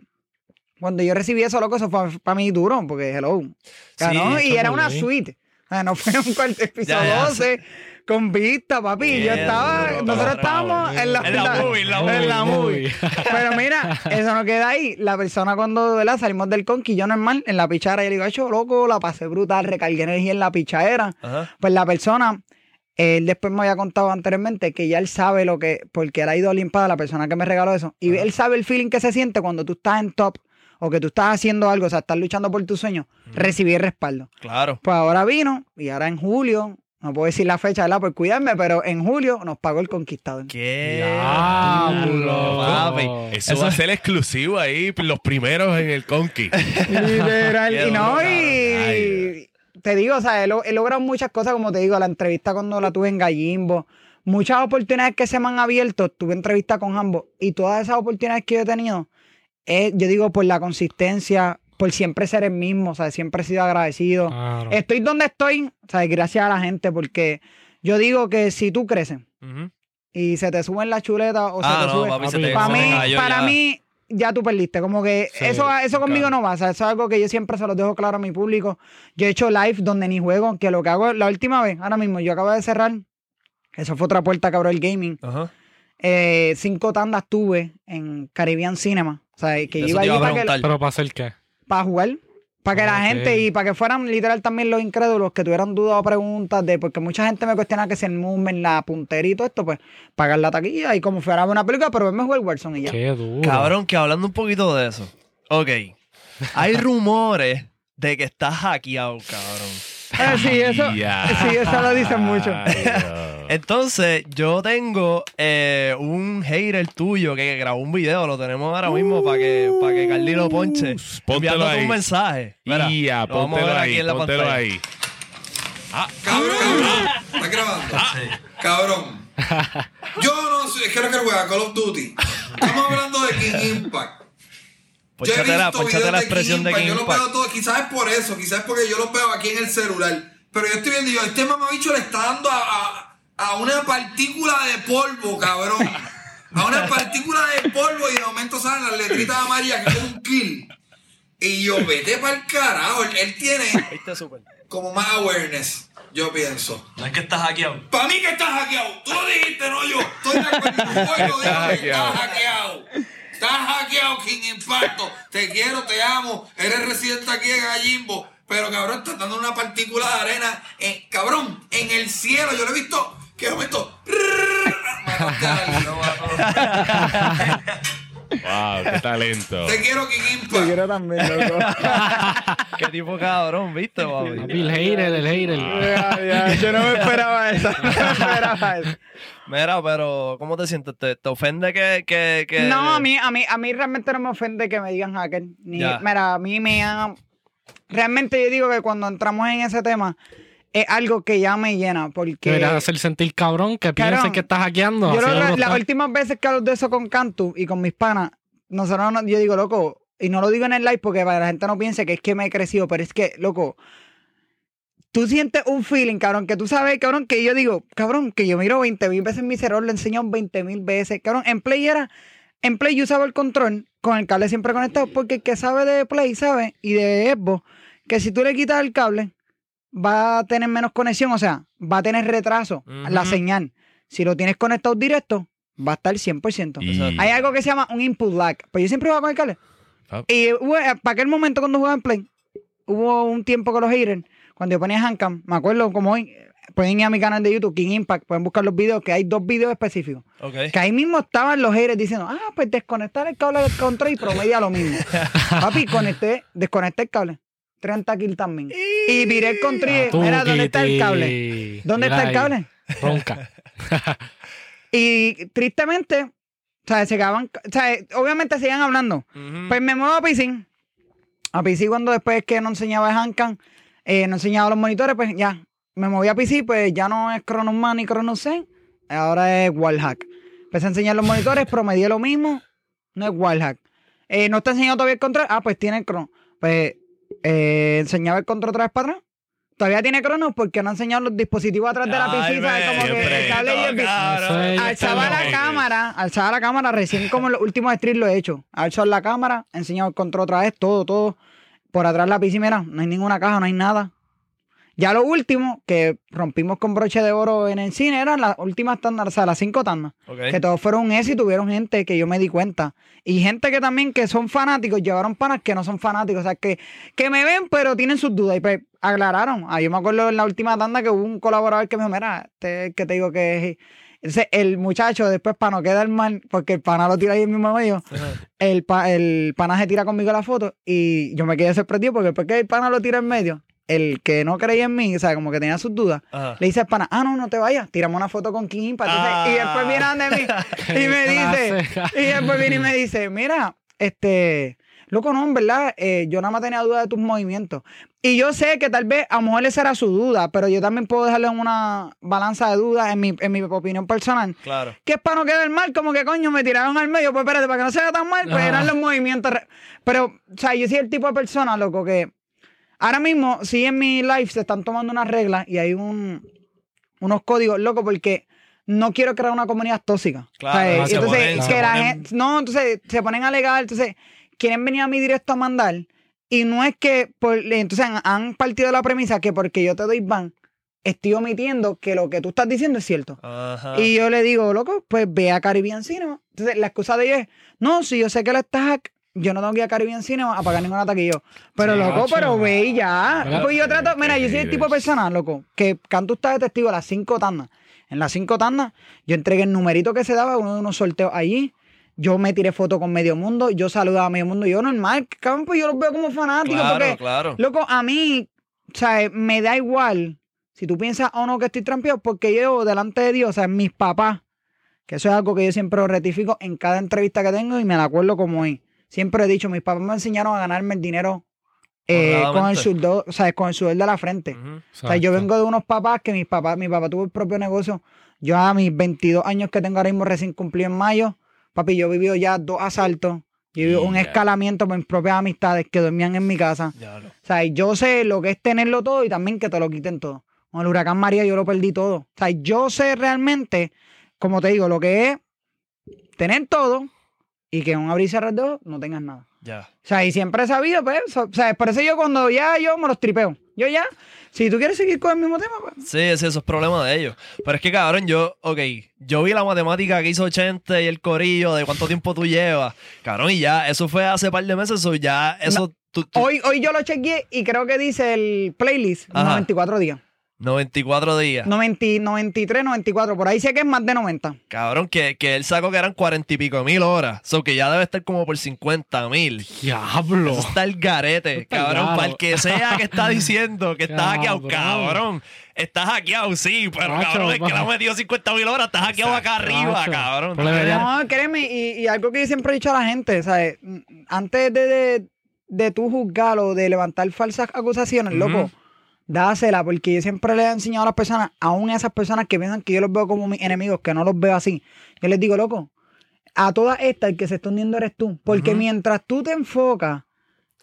cuando yo recibí eso, loco, eso fue para mí duro, porque hello. Ganó, eso y era una bien. suite. O sea, no fue un cuarto episodio Ya, ya, 12 con vista, papi. yo estaba, duro, nosotros estábamos en la, En la movie, en la en la movie. movie. Pero mira, eso no queda ahí. La persona cuando ¿verdad? salimos del conqui, yo normal, en la pichara, yo le digo, hecho loco, la pasé brutal, recargué energía en la pichadera. Ajá. Pues la persona, él después me había contado anteriormente que ya él sabe lo que, porque él ha ido a Olimpada, la persona que me regaló eso, y Ajá. él sabe el feeling que se siente cuando tú estás en top o que tú estás haciendo algo, o sea, estás luchando por tu sueño, recibir respaldo. Claro. Pues ahora vino, y ahora en julio, no puedo decir la fecha, ¿verdad? Por cuidarme, pero en julio nos pagó el conquistador. ¿Qué? Diablo. Papi. Eso, Eso va a ser exclusivo ahí, los primeros en el Conqui. Literal. Y no, y te digo, o sea, he, he logrado muchas cosas, como te digo, la entrevista cuando la tuve en Gallimbo, muchas oportunidades que se me han abierto, tuve entrevista con ambos, y todas esas oportunidades que yo he tenido, es, yo digo, por la consistencia, por siempre ser el mismo, o sea, siempre he sido agradecido. Claro. Estoy donde estoy, o sea, gracias a la gente, porque yo digo que si tú creces y se te suben la chuleta o se Ah, te no, sube, papi, se te, para se te mí, para ya. mí, ya tú perdiste. Como que Sí, eso, eso conmigo claro. no va. O sea, eso es algo que yo siempre se los dejo claro a mi público. Yo he hecho live donde ni juego, que lo que hago la última vez, ahora mismo, yo acabo de cerrar. Eso fue otra puerta que abrió el gaming. Ajá. Eh, cinco tandas tuve en Caribbean Cinema. O sea, que Eso iba te allí iba a para, que-. Pero para hacer qué. Para jugar. Para que la Ok. gente y para que fueran literal también los incrédulos que tuvieran dudas o preguntas de, porque mucha gente me cuestiona que si el movement, la puntería y todo esto, pues pagar la taquilla y como fuera una película, pero verme jugar Warzone y ya. Qué duro. Cabrón, que hablando un poquito de eso. Ok. Hay rumores de que estás hackeado, cabrón. Eh, sí, eso, sí, eso lo dicen mucho. Ay. Entonces, yo tengo eh, un hater tuyo que grabó un video, lo tenemos ahora mismo para que, para que Carly lo ponche. Póntelo enviándote ahí. un mensaje. Mira, Ya, lo vamos a ver ahí, aquí en la póntelo pantalla. ahí. Cabrón, ¿estás grabando? Cabrón. Yo no sé, es que no quiero jugar Call of Duty. Estamos hablando de King Impact. Ponchate la, visto ponchate videos la de expresión de King King Impact. Yo los Impact. veo todos, quizás es por eso, quizás es porque yo los veo aquí en el celular. Pero yo estoy viendo, y yo, este mamabicho le está dando a, a, a una partícula de polvo, cabrón. A una partícula de polvo y de momento salen las letritas amarillas que es un kill. Y yo, vete para el carajo. Él, él tiene como más awareness, yo pienso. No es que estás hackeado. Para mí que estás hackeado. Tú lo dijiste, no yo. Estoy de acuerdo. Hoy lo digo, hackeado. Estás hackeado. Estás hackeado, King Impacto. Te quiero, te amo. Eres residente aquí en Gallimbo. Pero cabrón, estás dando una partícula de arena. en- cabrón, en el cielo. Yo lo he visto. Que de momento. Wow, qué talento. Te quiero, King Te quiero también, loco. Qué tipo cabrón, ¿viste, papi? El hater, el hater. Yo no me esperaba eso. No me esperaba eso. Mira, pero ¿cómo te sientes? ¿Te, te ofende que, que, que- No, a mí, a mí, a mí realmente no me ofende que me digan hacker. Ni, mira, a mí me ha... Realmente yo digo que cuando entramos en ese tema es algo que ya me llena porque... Deberías hacer sentir cabrón que piensen Cabrón, que estás hackeando. Yo lo- las últimas veces que hablo de eso con Cantu y con mis panas, nosotros no- yo digo, loco, y no lo digo en el live porque para la gente no piense que es que me he crecido, pero es que, loco, tú sientes un feeling, cabrón, que tú sabes, cabrón, que yo digo, cabrón, que yo miro 20 mil veces mi cerebro, lo enseño 20 mil veces, cabrón, en Play era, en Play yo usaba el control con el cable siempre conectado, porque el que sabe de Play sabe, y de Xbox, que si tú le quitas el cable, va a tener menos conexión, o sea, va a tener retraso la señal. Si lo tienes conectado directo, va a estar 100%. Y- Hay algo que se llama un input lag. Pues yo siempre jugaba con el cable. Ah. Y eh, para aquel momento cuando jugaba en Play, hubo un tiempo con los haters, cuando yo ponía Handcam, me acuerdo como hoy, pueden ir a mi canal de YouTube, King Impact, pueden buscar los videos, que hay dos videos específicos. Que ahí mismo estaban los haters diciendo, ah, pues desconectar el cable del control y promedia lo mismo. Papi, conecté, desconecté el cable. 30 kills también. Y viré el control y Ah, mira, ¿dónde está el cable? ¿Dónde Mira está el ahí. cable? Ronca. Y tristemente, o sea, se quedaban, o sea, obviamente siguen hablando. Pues me muevo a PC. A PC cuando después que no enseñaba el Handcam, eh, no enseñaba los monitores, pues ya, me moví a PC, pues ya no es Chronos Man ni Chronos Zen, ahora es Wallhack. Empecé a enseñar los monitores, promedié lo mismo, no es Wallhack. Eh, no está enseñando todavía el control, ah, pues tiene el Chrono. Pues eh, enseñaba el control otra vez para atrás. Todavía tiene cronos porque no ha enseñado los dispositivos atrás de la piscina. Como que el cable y el Alzaba la cámara, alzaba la cámara, recién como en los últimos streams lo he hecho. Alzado la cámara, he enseñado el control otra vez, todo, todo. Por atrás la piscina, mira, no hay ninguna caja, no hay nada. Ya lo último, que rompimos con broche de oro en el cine, eran las últimas tandas, o sea, las cinco tandas. Que todos fueron un éxito, tuvieron gente que yo me di cuenta. Y gente que también que son fanáticos, llevaron panas que no son fanáticos. O sea, que, que me ven, pero tienen sus dudas. Y pues aclararon. Ah, yo me acuerdo en la última tanda que hubo un colaborador que me dijo, mira, este es el que te digo que es... Entonces, el muchacho, después, para no quedar mal, porque el pana lo tira ahí en mismo medio, el, pa- el pana se tira conmigo la foto y yo me quedé sorprendido porque después que el pana lo tira en medio, el que no creía en mí, o sea, como que tenía sus dudas, Ajá. le dice al pana, ah, no, no te vayas, tiramos una foto con King Impact. Y después viene de mí y me dice, y después viene y me dice, mira, este, loco, no, en verdad, eh, yo nada más tenía duda de tus movimientos. Y yo sé que tal vez a lo mejor esa era su duda, pero yo también puedo dejarle en una balanza de dudas en mi, en mi opinión personal. Claro. Que es para no quedar mal, como que coño, me tiraron al medio, pues espérate, para que no se vea tan mal, pues Ajá. eran los movimientos. Pero, o sea, yo soy el tipo de persona, loco, que ahora mismo, sí en mi live se están tomando unas reglas y hay un, unos códigos, loco, porque no quiero crear una comunidad tóxica. Claro, O sea, no, se entonces, ponen- se que la ponen- gente, no, entonces se ponen a alegar, entonces quieren venir a mi directo a mandar y no es que, por, entonces han, han partido de la premisa que porque yo te doy ban, estoy omitiendo que lo que tú estás diciendo es cierto. Ajá. Y yo le digo, loco, pues ve a Caribbean Cinema. Entonces, la excusa de ellos es, no, si yo sé que él está hack, yo no tengo que ir a Caribbean Cinema a pagar ninguna taquilla. Pero, Sí, loco, pero ve y ya. ¿Verdad? Pues yo trato, mira, yo soy el tipo de persona, loco, que Canto está de testigo a las cinco tandas. En las cinco tandas, yo entregué el numerito que se daba, uno de unos sorteos allí. Yo me tiré foto con Medio Mundo, yo saludaba a Medio Mundo. Yo normal, cabrón, pues yo los veo como fanáticos. Claro, porque, claro. Loco, a mí, o sea, me da igual si tú piensas o no que estoy trampeado, porque yo, delante de Dios, o sea, mis papás, que eso es algo que yo siempre lo rectifico en cada entrevista que tengo y me la acuerdo como es. Siempre he dicho, mis papás me enseñaron a ganarme el dinero eh, con el sudor, o sea, con el sudor de la frente. O sea, yo vengo de unos papás que mis papás, mi papá tuvo el propio negocio. Yo a mis 22 años que tengo ahora mismo recién cumplí en mayo, papi, yo he vivido ya dos asaltos, yo he vivido un escalamiento por mis propias amistades que dormían en mi casa. O sea, yo sé lo que es tenerlo todo y también que te lo quiten todo. Con el huracán María yo lo perdí todo. O sea, yo sé realmente, como te digo, lo que es tener todo y que en un abrir y cerrar de ojos no tengas nada. Ya. O sea, y siempre he sabido, pues, o sea, por eso yo cuando ya yo me los tripeo. Yo ya, si tú quieres seguir con el mismo tema, pues. Sí, sí, eso es problema de ellos. Pero es que, cabrón, yo, ok, yo vi la matemática que hizo 80 y el corillo de cuánto tiempo tú llevas. Cabrón, y ya, eso fue hace par de meses, o ya, eso, tú, tú- Hoy, hoy yo lo chequeé y creo que dice el playlist Ajá. 94 días. 94 días. 90, 93, 94, por ahí sé que es más de 90. Cabrón, que, que él sacó que eran 40 y pico mil horas. So que ya debe estar como por 50 mil. Diablo. Eso está el garete, está cabrón. Para el que sea que está diciendo que está hackeado, Cabrón. cabrón. Está hackeado, sí, pero Macho, cabrón, es que le ha metido 50 mil horas. Está hackeado acá arriba, Macho. cabrón. No, créeme, y, y algo que yo siempre he dicho a la gente, ¿sabes? Antes de, de, de tú juzgar o de levantar falsas acusaciones, loco, dásela, porque yo siempre le he enseñado a las personas, aún a esas personas que piensan que yo los veo como mis enemigos, que no los veo así, yo les digo, loco, a todas estas el que se está hundiendo eres tú, porque mientras tú te enfocas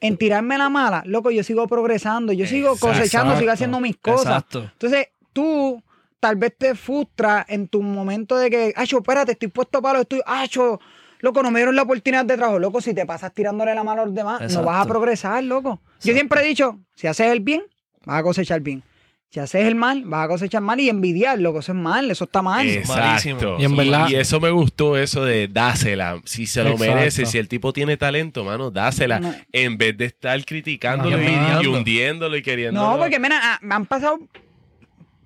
en tirarme la mala, loco, yo sigo progresando, yo sigo Exacto. cosechando, sigo haciendo mis cosas. Exacto. Entonces, tú tal vez te frustras en tu momento de que, acho, espérate, estoy puesto para lo estoy, acho, loco, no me dieron la oportunidad de trabajo. Loco, si te pasas tirándole la mano a los demás, no vas a progresar, loco. Yo siempre he dicho, si haces el bien, vas a cosechar bien. Si haces el mal, vas a cosechar mal y envidiar, loco, eso es mal, eso está mal. Malísimo. Exacto. Y en verdad- Y eso me gustó, eso de dásela. Si se lo Exacto. merece, si el tipo tiene talento, mano, dásela. No. En vez de estar criticándolo No, y, hundiéndolo y queriendo. No, porque mira, ah, me han pasado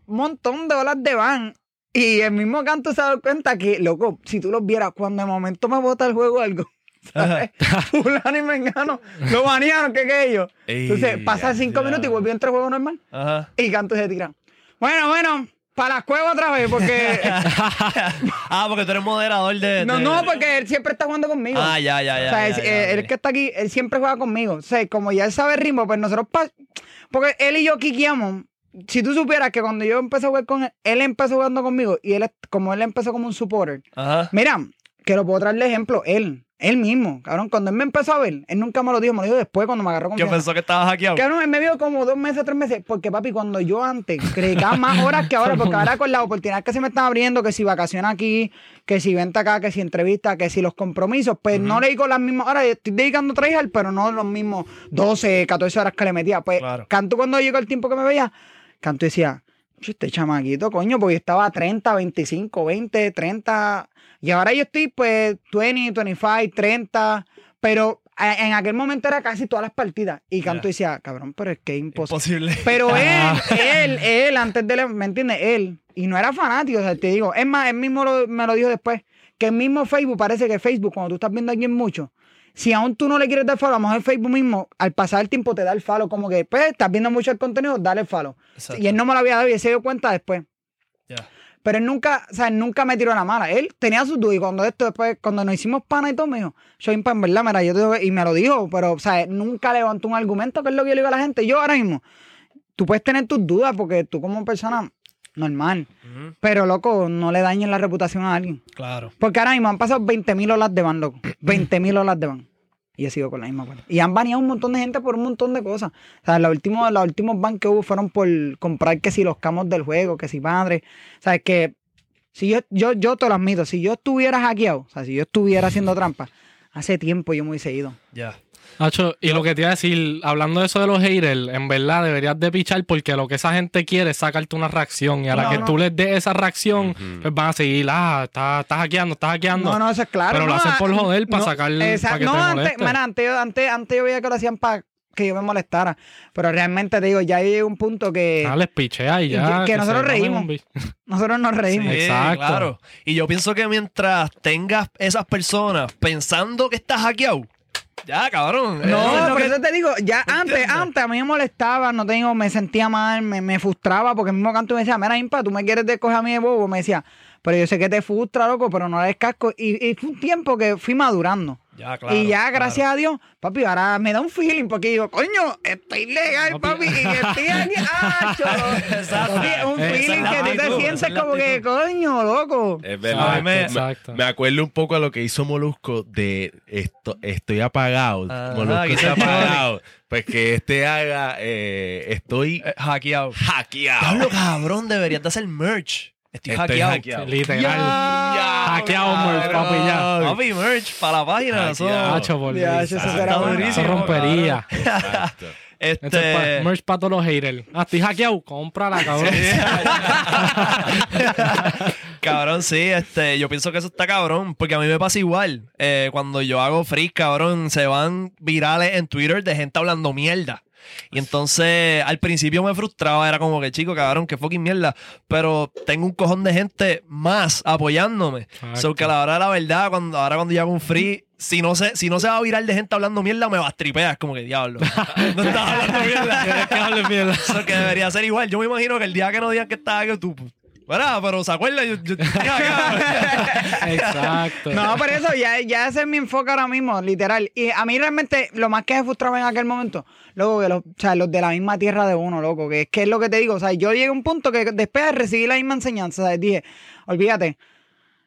un montón de horas de van. Y el mismo canto se ha dado cuenta que, loco, si tú los vieras, cuando de momento me bota el juego algo. Fulano y Mengano, lo banearon, ¿qué que ellos? Entonces, pasan cinco minutos y a entrar juego normal. Ajá. Y canto se tira. Bueno, bueno, para la cueva otra vez, porque. ah, porque tú eres moderador de. no, de- no, porque él siempre está jugando conmigo. Ah, ya, ya, ya. o sea, ya, es- ya, eh, él que está aquí, él siempre juega conmigo. O sea, como ya él sabe el ritmo, pues nosotros. pa- Porque él y yo quiqueamos. Si tú supieras que cuando yo empecé a jugar con él, él empezó jugando conmigo y él, como él empezó como un supporter. Ajá. Mira, que lo puedo traer de ejemplo, él, él mismo, cabrón, cuando él me empezó a ver, él nunca me lo dijo, me lo dijo después cuando me agarró Yo confianza. pensó que estaba hackeado. Cabrón, él me vio como dos meses, tres meses. Porque, papi, cuando yo antes dedicaba más horas que ahora, porque ahora con las oportunidades que se me están abriendo, que si vacaciones aquí, que si venta acá, que si entrevista, que si los compromisos, pues no le digo las mismas horas. Estoy dedicando tres horas, pero no los mismos 12, 14 horas que le metía. Pues, Claro. Canto cuando llegó el tiempo que me veía, Canto decía, "Chu, este chamaquito, coño, porque yo estaba a 30, 25, 20, 30. Y ahora yo estoy, pues, 20, 25, 30. Pero en aquel momento era casi todas las partidas. Y Canto Ya. decía, cabrón, pero es que es imposible. Imposible. Pero él, él, él, antes de él, ¿me entiendes? Él. Y no era fanático, o sea, te digo. Es más, él mismo lo- me lo dijo después. Que el mismo Facebook, parece que Facebook, cuando tú estás viendo a alguien mucho, si aún tú no le quieres dar follow, a lo mejor Facebook mismo, al pasar el tiempo te da el follow. Como que, pues, estás viendo mucho el contenido, dale el follow. Exacto. Y él no me lo había dado y se dio cuenta después. Ya. Pero él nunca, o sea, él nunca me tiró la mala. Él tenía sus dudas y cuando esto después, cuando nos hicimos pana y todo, me dijo, yo en verdad, mira, yo te digo que-" y me lo dijo, pero, o sea, nunca levantó un argumento, que es lo que yo le digo a la gente. Yo ahora mismo, tú puedes tener tus dudas porque tú como persona normal, pero loco, no le dañes la reputación a alguien. Claro. Porque ahora mismo han pasado 20 mil olas de van, loco. 20 mil olas de van. Y he sido con la misma cuenta. Y han baneado un montón de gente por un montón de cosas. O sea, los últimos, los últimos ban que hubo fueron por comprar que si los camos del juego, que si madre. O sea, es que si yo, yo, yo te lo admito, si yo estuviera hackeado, o sea, si yo estuviera haciendo trampa, hace tiempo yo me hubiese ido. Ya. Nacho, y lo que te iba a decir, hablando de eso de los haters, en verdad deberías de pichar porque lo que esa gente quiere es sacarte una reacción. Y a la No, que no. tú les des esa reacción, pues van a seguir, ah, estás hackeando, estás hackeando. No, no, eso es claro. Pero lo hacen por joder, para no, sacar- esa- para que no, te antes, antes, yo- antes, antes yo veía que lo hacían para que yo me molestara. Pero realmente te digo, ya hay un punto que Ah, les pichea y y ya. que- que nosotros reímos. nosotros nos reímos. Sí, Exacto. claro. Y yo pienso que mientras tengas esas personas pensando que estás hackeado, ya, cabrón. No, lo por que- eso te digo, ya antes, antes a mí me molestaba, no te digo, me sentía mal, me, me frustraba, porque el mismo canto me decía, mira, Impa, tú me quieres de coger a mí de bobo, me decía, pero yo sé que te frustra, loco, pero no le des casco. Y, y fue un tiempo que fui madurando. Ya, claro. y ya, claro. gracias a Dios, papi, ahora me da un feeling, porque digo, coño, estoy legal, papi, y que estoy aquí, ah. Exacto. Un feeling que tú te sientes como que, coño, loco. Es verdad. Me- me, Exacto. me acuerdo un poco a lo que hizo Molusco de esto, estoy apagado. Ajá, Molusco está apagado. Pues que este haga, eh, estoy Eh, hackeado. hackeado. Diablo, cabrón, deberías de hacer merch. Estoy, Estoy hackeado. hackeado. Literal. Ya, Hackeado, merch, papi, ya. Papi, merch para la página. Nacho, por Ya, eso Está será durísimo, rompería. Exacto. Este es pa- merch para todos los haters. Ah, estoy hackeado. Cómprala, cabrón. cabrón, sí, este, yo pienso que eso está cabrón, porque a mí me pasa igual. Eh, cuando yo hago free, cabrón, se van virales en Twitter de gente hablando mierda. Y entonces al principio me frustraba, era como que chico, cabrón, que fucking mierda. Pero tengo un cojón de gente más apoyándome. So que a la hora de la verdad, cuando, ahora cuando yo hago un free, si no se, si no se va a virar de gente hablando mierda, me. Es como que diablo. No estás hablando mierda. ¿Quieres que mierda? Que debería ser igual. Yo me imagino que el día que no digan que estaba que tú. Bueno, pero se acuerda, yo, yo- Exacto. No, por eso ya, ya ese es mi enfoque ahora mismo, literal. Y a mí realmente lo más que me frustraba en aquel momento, loco, que los, o sea, los de la misma tierra de uno, loco, que es que es lo que te digo. O sea, yo llegué a un punto que después de recibir la misma enseñanza, ¿sabes? dije, olvídate.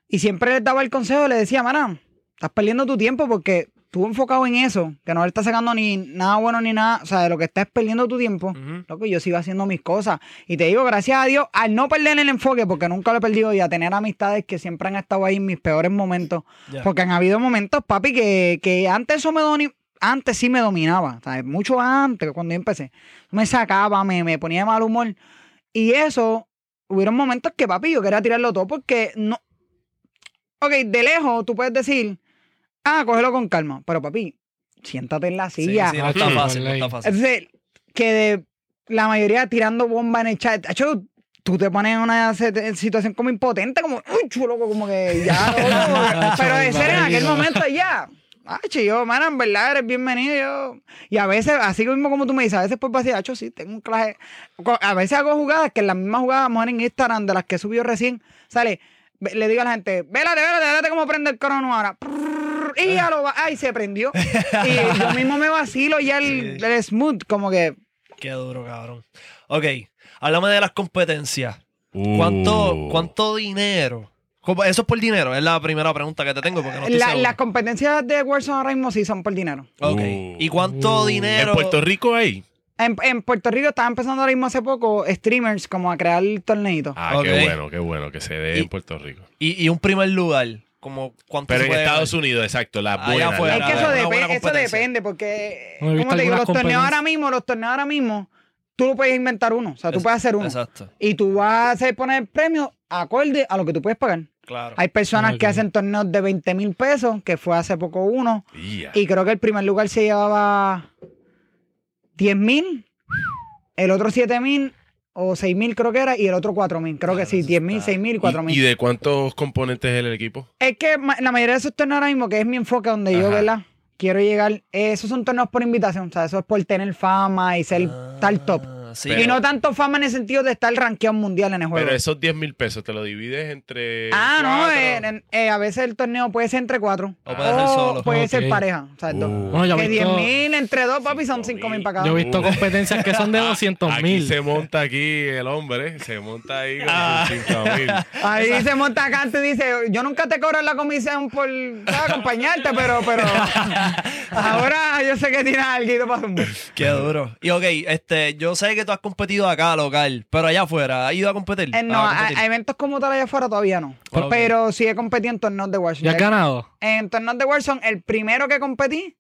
Y siempre les daba el consejo, le decía, mana, estás perdiendo tu tiempo porque tú enfocado en eso, que no le estás sacando ni nada bueno ni nada, o sea, de lo que estás es perdiendo tu tiempo, Ujú. loco, yo sigo haciendo mis cosas. Y te digo, gracias a Dios, al no perder el enfoque, porque nunca lo he perdido, y a tener amistades que siempre han estado ahí en mis peores momentos, porque han habido momentos, papi, que, que antes eso me doni- antes sí me dominaba, ¿sabes? Mucho antes, cuando yo empecé. Me sacaba, me, me ponía de mal humor. Y eso, hubieron momentos que, papi, yo quería tirarlo todo porque no. Ok, de lejos tú puedes decir, ah, cógelo con calma. Pero, papi, siéntate en la Sí, silla. sí, no está fácil, no por está fácil. Entonces, que de la mayoría tirando bomba en el chat. Hecho, tú te pones en una situación como impotente, como, uy, chulo, como que ya, loco. Pero ese era en aquel momento ya. Ay, yo, mano, en verdad eres bienvenido. Yo. Y a veces, así mismo como tú me dices, a veces pues así, hecho, sí, tengo un clase. A veces hago jugadas que en las mismas jugadas, a lo mejor en Instagram, de las que subió recién, sale, le digo a la gente, vélate, vélate, vélate cómo prende el crono ahora. Prrr, Y ya lo va, ay, se prendió. Y yo mismo me vacilo ya el, Sí. el smooth, como que Qué duro, cabrón. Ok, háblame de las competencias. ¿Cuánto, Uh. ¿Cuánto dinero ¿Cómo- Eso es por dinero, es la primera pregunta que te tengo porque no estoy La- las competencias de Warzone ahora mismo sí son por dinero. Ok. Uh. ¿Y cuánto Uh. dinero? En Puerto Rico hay. En, en Puerto Rico estaba empezando ahora mismo hace poco streamers como a crear torneitos. Ah, qué bueno, qué bueno que se dé Y- en Puerto Rico. Y, y un primer lugar, como cuánto Pero en Estados? Unidos, exacto, la buena. es que eso, una depe- buena eso competencia. depende, porque, como te digo, los torneos ahora mismo, los torneos ahora mismo, tú lo puedes inventar uno. O sea, tú Es- puedes hacer uno. Exacto, Y tú vas a poner premios acorde a lo que tú puedes pagar. claro. Hay personas Ok. que hacen torneos de 20 mil pesos, que fue hace poco uno. Y creo que el primer lugar se llevaba 10 mil, el otro 7 mil o 6 mil creo que era, y el otro 4 mil. Creo que Claro, sí, eso 10 mil, está- 6 mil y 4 ¿Y, de cuántos componentes es el equipo? Es que la mayoría de esos torneos ahora mismo, que es mi enfoque donde yo. ¿verdad? Quiero llegar, eh, esos son torneos por invitación, o sea, eso es por tener fama y ser tal top. Ah, sí. Pero- y no tanto fama en el sentido de estar rankeado mundial en el juego. Pero esos 10 mil pesos te lo divides entre. Ah, no, cuatro? eh, en- eh, a veces el torneo puede ser entre cuatro. O puede ser solo. puede Ok. ser pareja. O sea, dos. Uh. Bueno, yo he que 10 visto, mil entre dos, papi, son 5.000. 5 mil para cada yo he visto competencias que son de 200 Aquí mil. se monta aquí el hombre, se monta ahí con Ah. sus 5 mil. Ahí se monta acá y dice, yo nunca te cobro la comisión por ¿sabes? acompañarte, pero, pero ahora yo sé que tienes algo para. Qué duro. Y ok, este, yo sé que tú has competido acá local, pero allá afuera, ¿has ido a competir? Eh, no, A a, competir. a eventos como tal allá afuera todavía no. Ok. Pero sí he competido en torneos de Warzone. ¿Ya has ganado? En torneos de Warzone, el primero que competí,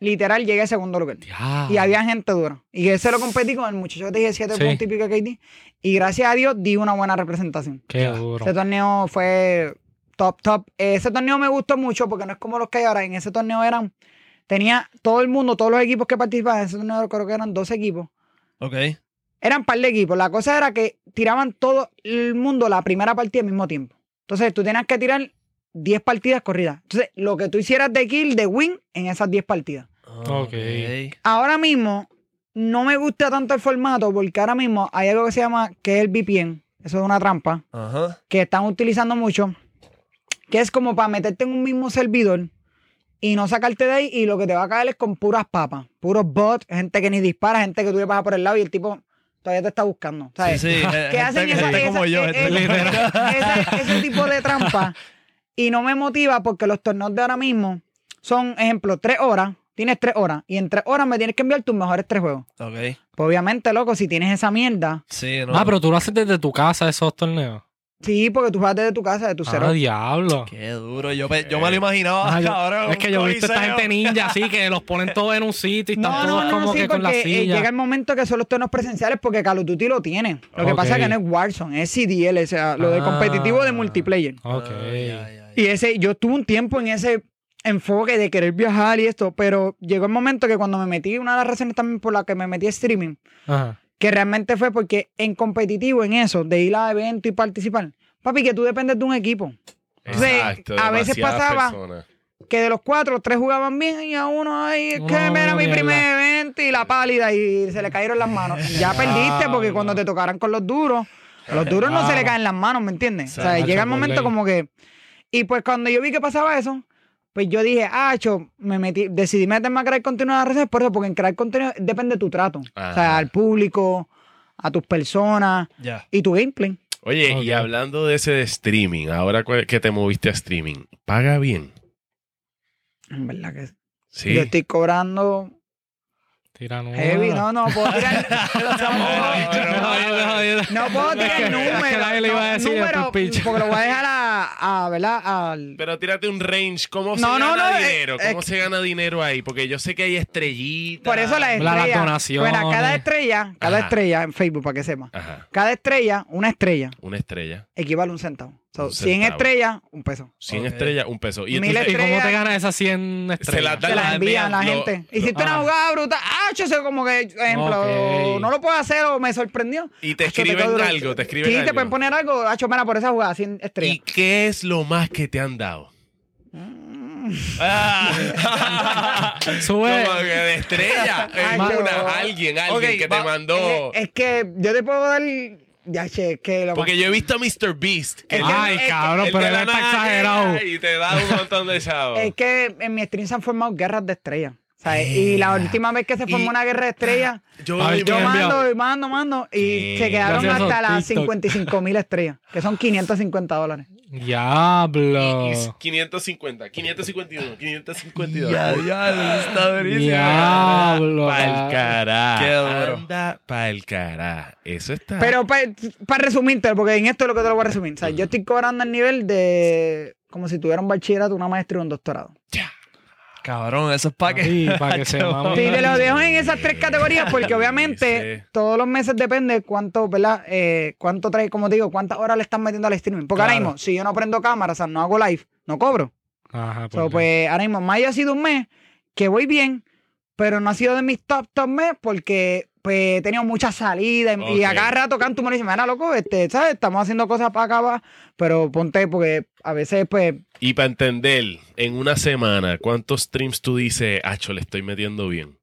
literal, llegué a segundo lugar. Ya. Y había gente dura. Y ese lo competí con el muchacho que te dije 7 Sí. puntos y pico de KD. Y gracias a Dios di una buena representación. Qué duro. Ese torneo fue top, top. Ese torneo me gustó mucho porque no es como los que hay ahora. En ese torneo eran, tenía todo el mundo, todos los equipos que participaban. En ese torneo creo que eran 12 equipos. Ok. Eran par de equipos. La cosa era que tiraban todo el mundo la primera partida al mismo tiempo. Entonces tú tenías que tirar 10 partidas corridas. Entonces lo que tú hicieras de kill, de win en esas 10 partidas. Ok. Ahora mismo no me gusta tanto el formato porque ahora mismo hay algo que se llama que es el VPN. Eso es una trampa Ajá. que están utilizando mucho, que es como para meterte en un mismo servidor y no sacarte de ahí y lo que te va a caer es con puras papas, puros bots, gente que ni dispara, gente que tú le pasas por el lado y el tipo todavía te está buscando. ¿sabes? sí. eh, que gente- hacen esa, esa- como yo. e- gente- e- ese, ese tipo de trampa y no me motiva porque los torneos de ahora mismo son, ejemplo, tres horas, tienes tres horas y en tres horas me tienes que enviar tus mejores tres juegos. Ok. Pues obviamente, loco, si tienes esa mierda, Sí, no. Ah, pero tú lo haces desde tu casa esos torneos. Sí, porque tú juegas desde tu casa, de tu cero. Ah, diablo. Qué duro. Yo, yo me lo imaginaba, Ah, yo- cabrón. es que yo he visto esta gente ninja así que los ponen todos en un sitio y están No, todos no, no, como sí, que con la porque eh, silla. llega el momento que son los torneos presenciales porque Call of Duty lo tiene. Lo que pasa es que no es Warzone, es CDL, o sea, lo de Ah. competitivo de multiplayer. Ok. Ah, ya, ya, ya. Y ese, yo tuve un tiempo en ese enfoque de querer viajar y esto, pero llegó el momento que cuando me metí, una de las razones también por la que me metí a streaming, Ajá. Que realmente fue porque en competitivo, en eso, de ir a eventos y participar, papi, que tú dependes de un equipo. Entonces, Exacto, a veces pasaba- personas. Que de los cuatro, tres jugaban bien y a uno ahí, es que era mi mierda. primer evento y la pálida y se le cayeron las manos. Ya perdiste porque cuando te tocaran con los duros, a los duros no se le caen las manos, ¿me entiendes? O sea, llega el momento como que... Y pues cuando yo vi que pasaba eso, pues yo dije, ah, cho, me metí, decidí meterme a crear contenido en las redes por eso, porque en crear contenido depende de tu trato. O sea, al público, a tus personas y tu gameplay. Oye, y hablando de ese de streaming, ahora que te moviste a streaming, ¿paga bien? En verdad que Sí. yo estoy cobrando Tira número. heavy, no, no puedo tirar... No puedo tirar números. es que nadie le iba a decir pitch. porque lo voy a dejar a, a ¿verdad? Al, Pero tírate un range, ¿cómo se No, gana no, eh, dinero? eh, ¿Cómo se gana dinero ahí? Porque yo sé que hay estrellitas. por eso las Las estrellas. donaciones. Bueno, cada estrella, cada Ajá. estrella en Facebook, para que sepa. Ajá, Cada estrella, una estrella, una estrella. equivale a un centavo. So, Un 100 centavo. estrellas, un peso. 100 Ok. estrellas, un peso. Y entonces, ¿Y cómo te ganas esas 100 Se estrellas? las da Se la- las envían la lo- gente. lo- Hiciste una ah. jugada brutal. Ah, yo sé como que, ejemplo, no lo puedo hacer o me sorprendió. y te Acho, escriben algo, te escriben Sí, algo. te pueden poner algo. Hacho, mira, por esa jugada, 100 estrellas. ¿Y qué es lo más que te han dado? Ah. Sube. Como que de estrella. Ay, una, alguien, alguien que va- te mandó. Es, es que yo te puedo dar. Ya, che, que lo Porque yo he visto a Mr. Beast. Que Es que- Ay, cabrón, pero él está exagerado. Y te da un montón de chavos. Es que en mi stream se han formado guerras de estrellas. ¿Sabes? Y la Eh, última vez que se formó y- una guerra de estrellas, Yo, Ay, yo- mando, y mando, mando, y se quedaron gracias hasta las TikTok. 55 mil estrellas, que son 550 dólares. Diablo. y- y 550, 551, 552. Ya, ya, está durísimo. Diablo. Pa'l ca- cará. Qué duro. Anda pa'l cará. Eso está. Pero para resumirte, porque en esto es lo que te lo voy a resumir. O sea, yo estoy cobrando el nivel de como si tuviera un bachillerato, una maestría y un doctorado. Cabrón, eso es para que. Sí, para que se mame. Sí, te lo dejo en esas tres categorías porque obviamente Sí. todos los meses depende cuánto, ¿verdad? Eh, cuánto trae, como te digo, cuántas horas le están metiendo al streaming. Porque ahora Claro. mismo, si yo no prendo cámara, o sea, no hago live, no cobro. Ajá, So, pues ahora mismo, mayo ha sido un mes que voy bien, pero no ha sido de mis top, top mes porque pues, he tenido muchas salidas y, y a cada rato canto y me dice, mira, loco, este, ¿sabes? Estamos haciendo cosas para acá, va", pero ponte porque a veces, pues, Y para entender, en una semana, ¿cuántos streams tú dices, Acho, le estoy metiendo bien?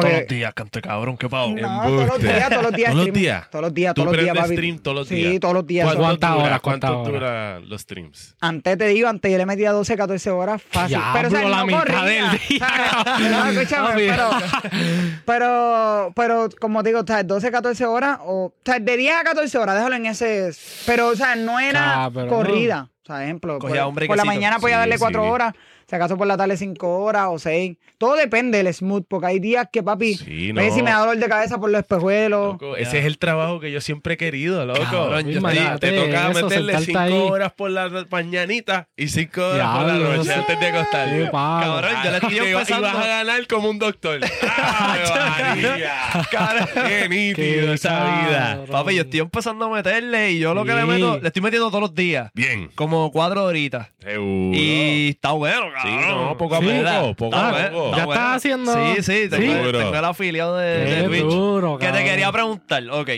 Todos los días, cante cabrón, qué pavo. no, todos los días, todos los días. ¿Todos los días? Todos los días, ¿Tú todos los días, stream todos los Sí, días? todos los días. ¿Cuánto ¿Cuántas dura- horas, ¿Cuánto cuántas dura los streams? Antes te digo, antes yo le metía 12, 14 horas fácil. Pero, o sea, la no mitad corría, del día. ¿sabes? No, escúchame, pero, pero, pero, como te digo, o sea, 12, 14 horas, o, o sea, de 10 a 14 horas, déjalo en ese. Pero, o sea, no era Ah, corrida. O sea, ejemplo, por, la mañana podía Sí, darle 4 sí. horas, si acaso por la tarde 5 horas o 6. Todo depende del smooth, porque hay días que, papi, Sí, no. si me da dolor de cabeza por los espejuelos. Loco, ese es el trabajo que yo siempre he querido, loco. Cabrón, yo te toca eso, meterle sentarte cinco ahí. horas por la mañanita y cinco horas por la noche antes de acostar. Cabrón, yo le estoy y, te- vas a ganar como un doctor. ¡Ave María! ¡Qué nítido Qué esa vida! Papi, yo estoy empezando a meterle y yo lo que le meto, le estoy metiendo todos los días. Bien. Como cuatro horitas. Seguro. Y está bueno, Sí, no, poco a Sí. poco, poco Está a bueno, poco. está ¿Ya bueno. estás haciendo? Sí, sí, tengo, tengo el afiliado de, Qué de Twitch. duro, que te cabrón. quería preguntar, ok.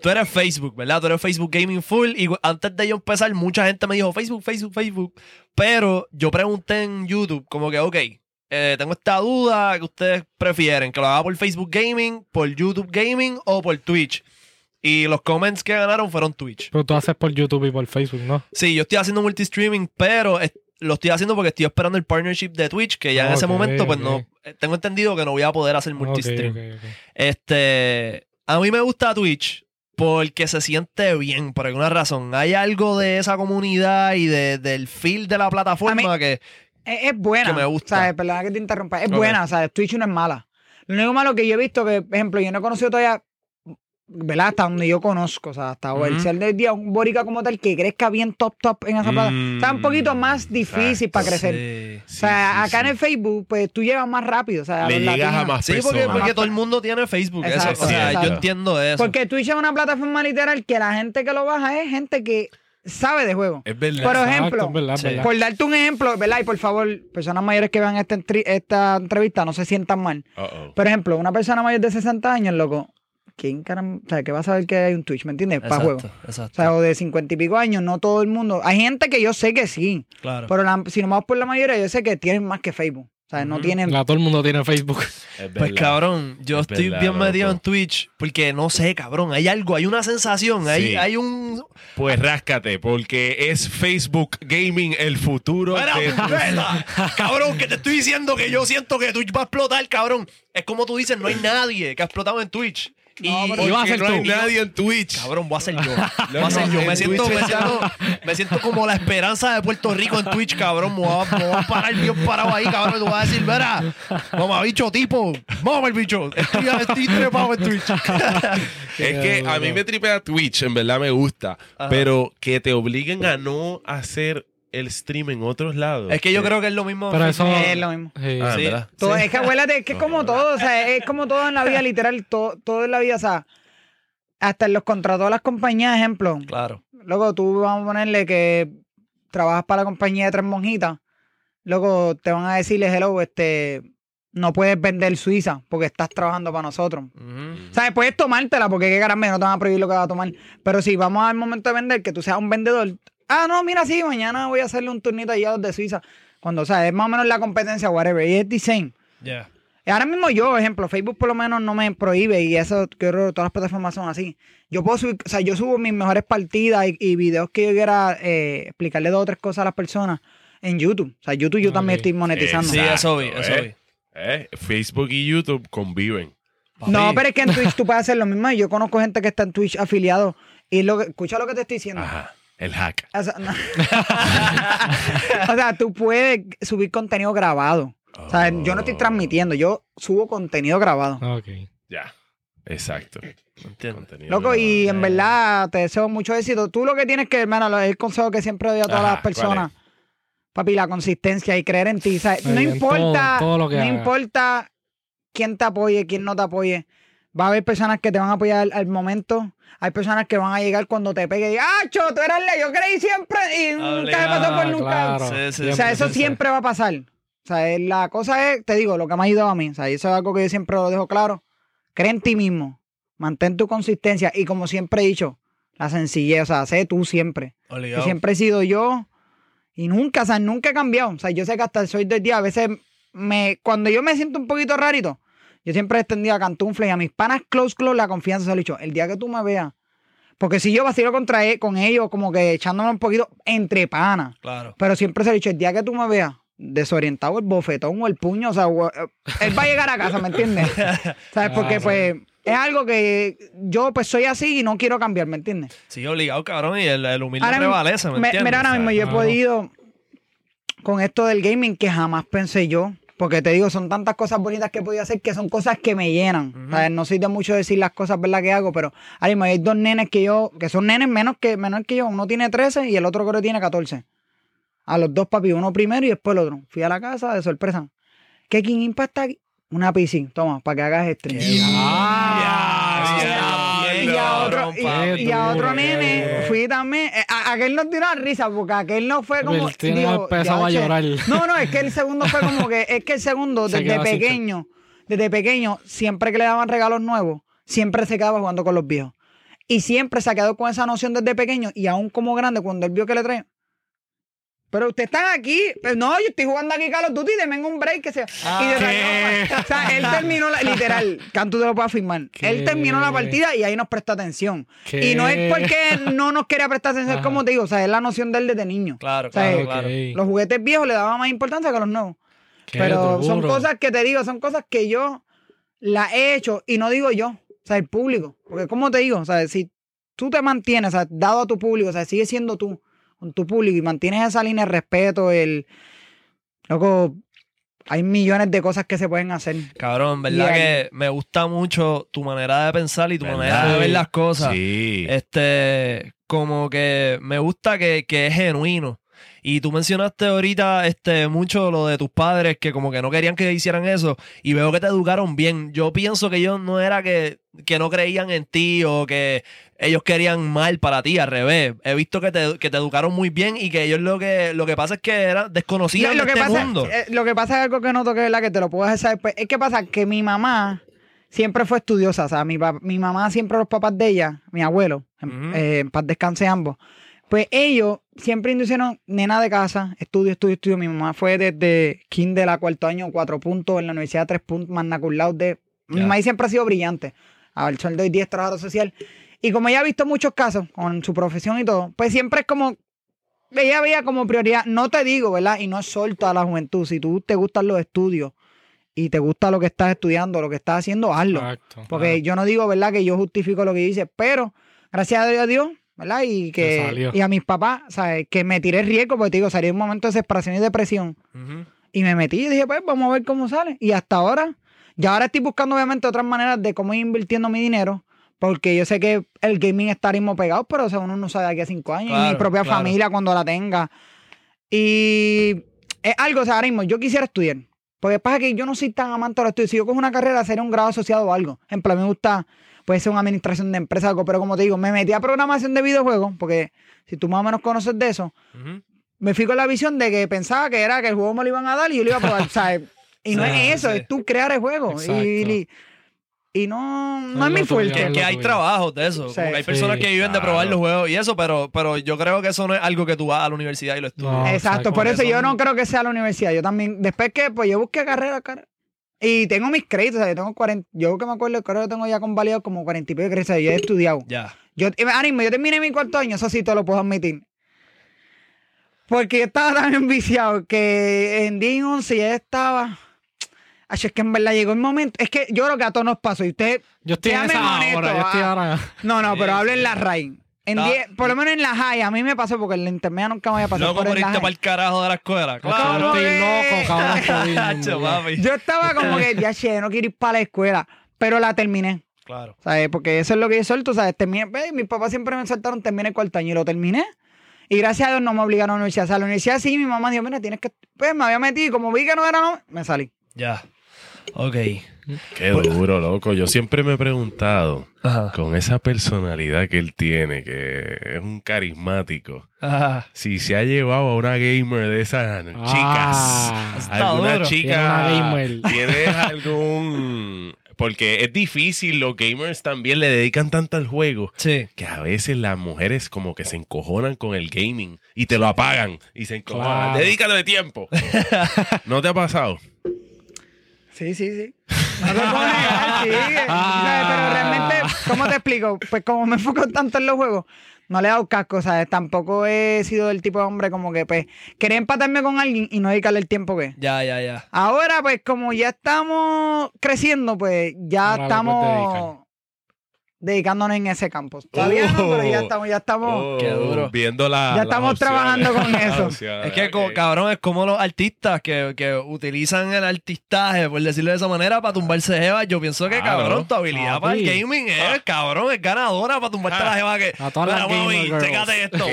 Tú eres Facebook, ¿verdad? Tú eres Facebook Gaming Full. Y antes de yo empezar, mucha gente me dijo Facebook, Facebook, Facebook. Pero yo pregunté en YouTube, como que, ok, eh, tengo esta duda que ustedes prefieren, que lo haga por Facebook Gaming, por YouTube Gaming o por Twitch. Y los comments que ganaron fueron Twitch. Pero tú haces por YouTube y por Facebook, ¿no? Sí, yo estoy haciendo multistreaming, pero es- lo estoy haciendo porque estoy esperando el partnership de Twitch, que ya en ese momento, pues no, eh, tengo entendido que no voy a poder hacer multistream. Este, a mí me gusta Twitch porque se siente bien, por alguna razón. Hay algo de esa comunidad y de- del feel de la plataforma que... Es, es buena. Que me gusta. ¿sabes? Perdona que te interrumpa. Es buena, o sea, Twitch no es mala. Lo único malo que yo he visto que, por ejemplo, yo no he conocido todavía, ¿verdad? Hasta donde yo conozco, o sea, hasta el Ujú. ser del día un borica como tal que crezca bien top top en esa plataforma. Mm, Está un poquito más difícil para crecer. Sí. O sea, Sí, sí, acá en el Facebook, pues tú llegas más rápido. O sea, Le llegas a más Sí, porque, porque todo el mundo tiene Facebook. eso. Exacto, o sea, exacto. yo entiendo eso. Porque Twitch es una plataforma literal que la gente que lo baja es gente que sabe de juego. Es verdad. Por ejemplo, es verdad, es sí. verdad. Por darte un ejemplo, ¿verdad? Y por favor, personas mayores que vean esta, entri- esta entrevista no se sientan mal. Por ejemplo, una persona mayor de 60 años, loco, ¿quién caramba? O sea, que va a saber que hay un Twitch, ¿me entiendes? Para Exacto, juego. O exacto. sea, o de 50 y pico años, no todo el mundo. Hay gente que yo sé que sí, claro. pero la- si nos vamos por la mayoría, yo sé que tienen más que Facebook. O sea, no tienen. La- todo el mundo tiene Facebook. Es Pues cabrón, yo Es estoy verdad, bien metido en Twitch porque no sé, cabrón, hay algo, hay una sensación, hay, Sí. hay un... Pues ráscate, porque es Facebook Gaming el futuro Mira, de puñeta, cabrón, que te estoy diciendo que yo siento que Twitch va a explotar, cabrón. Es como tú dices, no hay nadie que ha explotado en Twitch. Y, No, Y a ser no hay nadie en Twitch. Cabrón, voy a ser yo. Voy a ser yo. Me siento, Twitch me, está- siento, me siento como la esperanza de Puerto Rico en Twitch, cabrón. Me voy a, me voy a parar bien parado ahí, cabrón. Y te voy a decir, mira, mamá bicho, tipo, mamá el bicho. Estoy, estoy trepado en Twitch. Es que a mí me tripea Twitch, en verdad me gusta. Ajá. Pero que te obliguen a no hacer el stream en otros lados. es que yo creo que es lo mismo. Pero eso- Es lo mismo. Sí. Ah, Sí. ¿verdad? Todo- Sí. Es que acuérdate, es que es como todo, o sea, es como todo en la vida, literal, todo, todo en la vida, o sea, hasta en los contratos de las compañías, ejemplo, Claro. Luego tú vamos a ponerle que trabajas para la compañía de tres monjitas. Luego te van a decirle, hello, este, no puedes vender Suiza porque estás trabajando para nosotros. O sea, puedes tomártela porque qué caramba, no te van a prohibir lo que vas a tomar. Pero si vamos al momento de vender, que tú seas un vendedor. Ah, no, mira, sí, mañana voy a hacerle un turnito allá de Suiza. Cuando, o sea, es más o menos la competencia, whatever. Y es the same. Ya. Y Ahora mismo yo, ejemplo, Facebook por lo menos no me prohíbe y eso, creo que todas las plataformas son así. Yo puedo subir, o sea, yo subo mis mejores partidas y, y videos que yo quiera eh, explicarle dos o tres cosas a las personas en YouTube. O sea, YouTube yo también estoy monetizando. Sí, eso vi, eso ¿eh? vi. Eh, Facebook y YouTube conviven. No, pero es que en Twitch tú puedes hacer lo mismo. Yo conozco gente que está en Twitch afiliado. Y lo que- escucha lo que te estoy diciendo. Ajá. El hack. O sea, no. O sea, tú puedes subir contenido grabado. O sea, yo no estoy Oh. transmitiendo, yo subo contenido grabado. Ok. Ya. Exacto. Entiendo. Loco, y en verdad te deseo mucho éxito. Tú lo que tienes que, hermano, lo- el consejo que siempre doy a todas Ajá, las personas, papi, la consistencia y creer en ti. No importa, todo- todo lo que no importa quién te apoye, quién no te apoye. Va a haber personas que te van a apoyar al, al momento. Hay personas que van a llegar cuando te pegue y digan, ¡ah, cho, tú eras la, yo creí siempre y nunca me pasó por nunca. claro. Sí, sí, O sea, eso sí, sí. siempre va a pasar. O sea, la cosa es, te digo, lo que me ha ayudado a mí. O sea, eso es algo que yo siempre lo dejo claro. Cree en ti mismo. Mantén tu consistencia. Y como siempre he dicho, la sencillez. O sea, sé tú siempre. Que Obligado. siempre he sido yo. Y nunca, o sea, nunca he cambiado. O sea, yo sé que hasta el soy del día, a veces me, cuando yo me siento un poquito rarito, yo siempre he extendido a Cantufle y a mis panas close close la confianza. Se lo he dicho, el día que tú me veas. Porque si yo vacilo contra e- con ellos, como que echándome un poquito entre panas. Claro. Pero siempre se ha dicho, el día que tú me veas desorientado, el bofetón o el puño, o sea, eh, él va a llegar a casa, ¿me entiendes? ¿Sabes? Porque Ah, pues es algo que yo pues soy así y no quiero cambiar, ¿me entiendes? Sí, obligado, cabrón. Y el, el humilde Ahora prevalece, ¿me Me- entiendes? mira, ahora mismo yo he podido con esto del gaming que jamás pensé yo. Porque te digo, son tantas cosas bonitas que he podido hacer que son cosas que me llenan. No soy de mucho decir las cosas verdad que hago, pero ahora mismo hay dos nenes que yo, que son nenes menos que, menor que yo. Uno tiene 13 y el otro creo que tiene 14. A los dos papi, uno primero y después el otro. Fui a la casa de sorpresa. ¿Qué King Impact está aquí? Una PC, toma, para que hagas stream. Ya, otro, y- a otro nene fui también. eh, A, aquel nos dio una risa porque aquel no fue como. Digo, a llorar. No, no, es que el segundo fue como que. Es que el segundo, Se desde pequeño, desde pequeño, siempre que le daban regalos nuevos, siempre se quedaba jugando con los viejos. Y siempre se ha quedado con esa noción desde pequeño y aún como grande, cuando él vio que le trae. Pero ustedes están aquí. Pero no, yo estoy jugando aquí Call of Duty, denme un break que sea. y de verdad, o sea, él terminó, la, literal, Cantu te lo puedo afirmar. ¿Qué? Él terminó la partida y ahí nos presta atención. ¿Qué? Y no es porque no nos quería prestar atención, es Ajá. como te digo, o sea, es la noción de él desde niño. Claro, O sea, claro, eh, claro. Los juguetes viejos le daban más importancia que los nuevos. Pero son cosas que te digo, son cosas que yo las he hecho y no digo yo, o sea, el público. Porque como te digo, o sea, si tú te mantienes, o sea, dado a tu público, o sea, sigues siendo tú con tu público y mantienes esa línea de respeto, el... Loco, hay millones de cosas que se pueden hacer. Cabrón, verdad que me gusta mucho tu manera de pensar y tu ¿Verdad? manera de ver las cosas. Sí. Este, como que me gusta que, que es genuino. Y tú mencionaste ahorita este, mucho lo de tus padres que como que no querían que hicieran eso y veo que te educaron bien. Yo pienso que ellos no era que, que no creían en ti o que ellos querían mal para ti, al revés. He visto que te, que te educaron muy bien y que ellos lo que, lo que pasa es que eran desconocidos lo, de que este pasa, mundo. eh, lo que pasa es algo que noto que es la que te lo puedo saber. Pues, es que pasa que mi mamá siempre fue estudiosa. O sea, mi, mi mamá, siempre los papás de ella, mi abuelo, Ujú. eh, en paz descanse ambos. Pues ellos siempre inducieron nena de casa, estudio, estudio, estudio. Mi mamá fue desde kinder a cuarto año, cuatro puntos, en la universidad tres puntos, magna cum laude. Mi mamá siempre ha sido brillante. Al sol de hoy día es social. Y como ella ha visto muchos casos con su profesión y todo, pues siempre es como ella veía como prioridad, no te digo, ¿verdad? Y no es solto a la juventud. Si tú te gustan los estudios y te gusta lo que estás estudiando, lo que estás haciendo, hazlo. Exacto. Porque yo no digo, ¿verdad? Que yo justifico lo que dice, pero gracias a Dios, ¿verdad? Y que y a mis papás, ¿sabes? Que me tiré riesgo, porque te digo, salí un momento de desesperación y depresión. Y me metí y dije, pues vamos a ver cómo sale. Y hasta ahora, ya ahora estoy buscando obviamente otras maneras de cómo ir invirtiendo mi dinero. Porque yo sé que el gaming está mismo pegado, pero o sea, uno no sabe de aquí a cinco años. y mi propia claro. familia cuando la tenga. Y es algo, o sea, ahora mismo yo quisiera estudiar. Porque pasa que yo no soy tan amante de los estudios. Si yo cojo una carrera, sería un grado asociado o algo. En plan, me gusta, puede ser una administración de empresa o algo. Pero como te digo, me metí a programación de videojuegos. Porque si tú más o menos conoces de eso, me fui con la visión de que pensaba que era que el juego me lo iban a dar y yo lo iba a probar, ¿sabes? Y no es eso, sí. es tú crear el juego. Exacto. Y, y no, no Es es mi fuerte. Que, es que lo hay trabajos de eso. Sí. Como que hay personas Sí, que viven de probar los juegos y eso, pero, pero yo creo que eso no es algo que tú vas a la universidad y lo estudias. No. Exacto, por eso yo no creo que sea la universidad. Yo también, después que, pues yo busqué carrera, cara. Y tengo mis créditos, o sea, yo tengo 40, yo que me acuerdo, creo que tengo ya convalidado como 40 y pico de créditos, o sea, yo he estudiado. Ya. Yo, ánimo, yo terminé mi cuarto año, eso sí te lo puedo admitir. Porque yo estaba tan enviciado que en día 11 ya estaba Ay, es que en verdad llegó el momento. Es que yo creo que a todos nos pasó. Y usted. Yo estoy en esa honesto, ahora, yo estoy ah. ahora. No, no, pero hablen la raíz. En Está- 10 por lo menos en la high, a mí me pasó porque en la intermedia nunca me había pasado. Loco por irte para el carajo de la escuela. Yo Claro. ¿Cómo estoy que? loco, cabrón. Yo estaba como que, ya che, no quiero ir para la escuela, pero la terminé. Claro. ¿Sabes? Porque eso es lo que yo suelto, ¿sabes? Terminé, ve, mis papás siempre me soltaron, terminé el cuarto año y lo terminé. Y gracias a Dios no me obligaron a la universidad. O sea, a la universidad sí, mi mamá dijo, mira, tienes que... Pues me había metido y como vi que no era no, me salí. Ya. Ok. Qué duro, loco. Yo siempre me he preguntado, Ajá. con esa personalidad que él tiene, que es un carismático, Ajá. si se ha llevado a una gamer de esas Ah, chicas, está alguna duro. chica. ¿tienes algún...? Porque es difícil, los gamers también le dedican tanto al juego Sí. que a veces las mujeres como que se encojonan con el gaming y te lo apagan y se encojonan. Claro. Dedícale tiempo. ¿No te ha pasado? Sí, sí, sí. No te puedo negar, sí. ¿Sabes? Pero realmente, ¿cómo te explico? Pues como me enfoco tanto en los juegos, no le he dado casco, ¿sabes? Tampoco he sido el tipo de hombre como que, pues, quería empatarme con alguien y no dedicarle el tiempo que. Ya, ya, ya. Ahora, pues, como ya estamos creciendo, pues, ya Ahora estamos dedicándonos en ese campo. Todavía no, pero ya Oh. estamos, ya estamos. Oh, Qué duro. Viendo la, Ya estamos opciones. trabajando con eso. opciones, Es que, co- ok. cabrón, es como los artistas que, que utilizan el artistaje, por decirlo de esa manera, para tumbarse jeva. Yo pienso que, Claro. cabrón, tu habilidad para el gaming es, cabrón, es ganadora para tumbarte la jeva que... A todas las mami, chécate esto.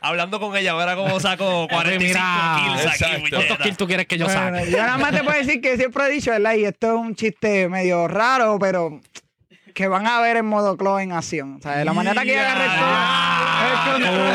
Hablando con ella, verá cómo saco 45 Mira, kills aquí. ¿Cuántos kills tú quieres que yo Bueno, saque? yo nada más te puedo decir que siempre he dicho, ¿verdad? Y esto es un chiste medio raro, pero que van a ver en modo Claw en acción. O sea, de la manera que yo agarré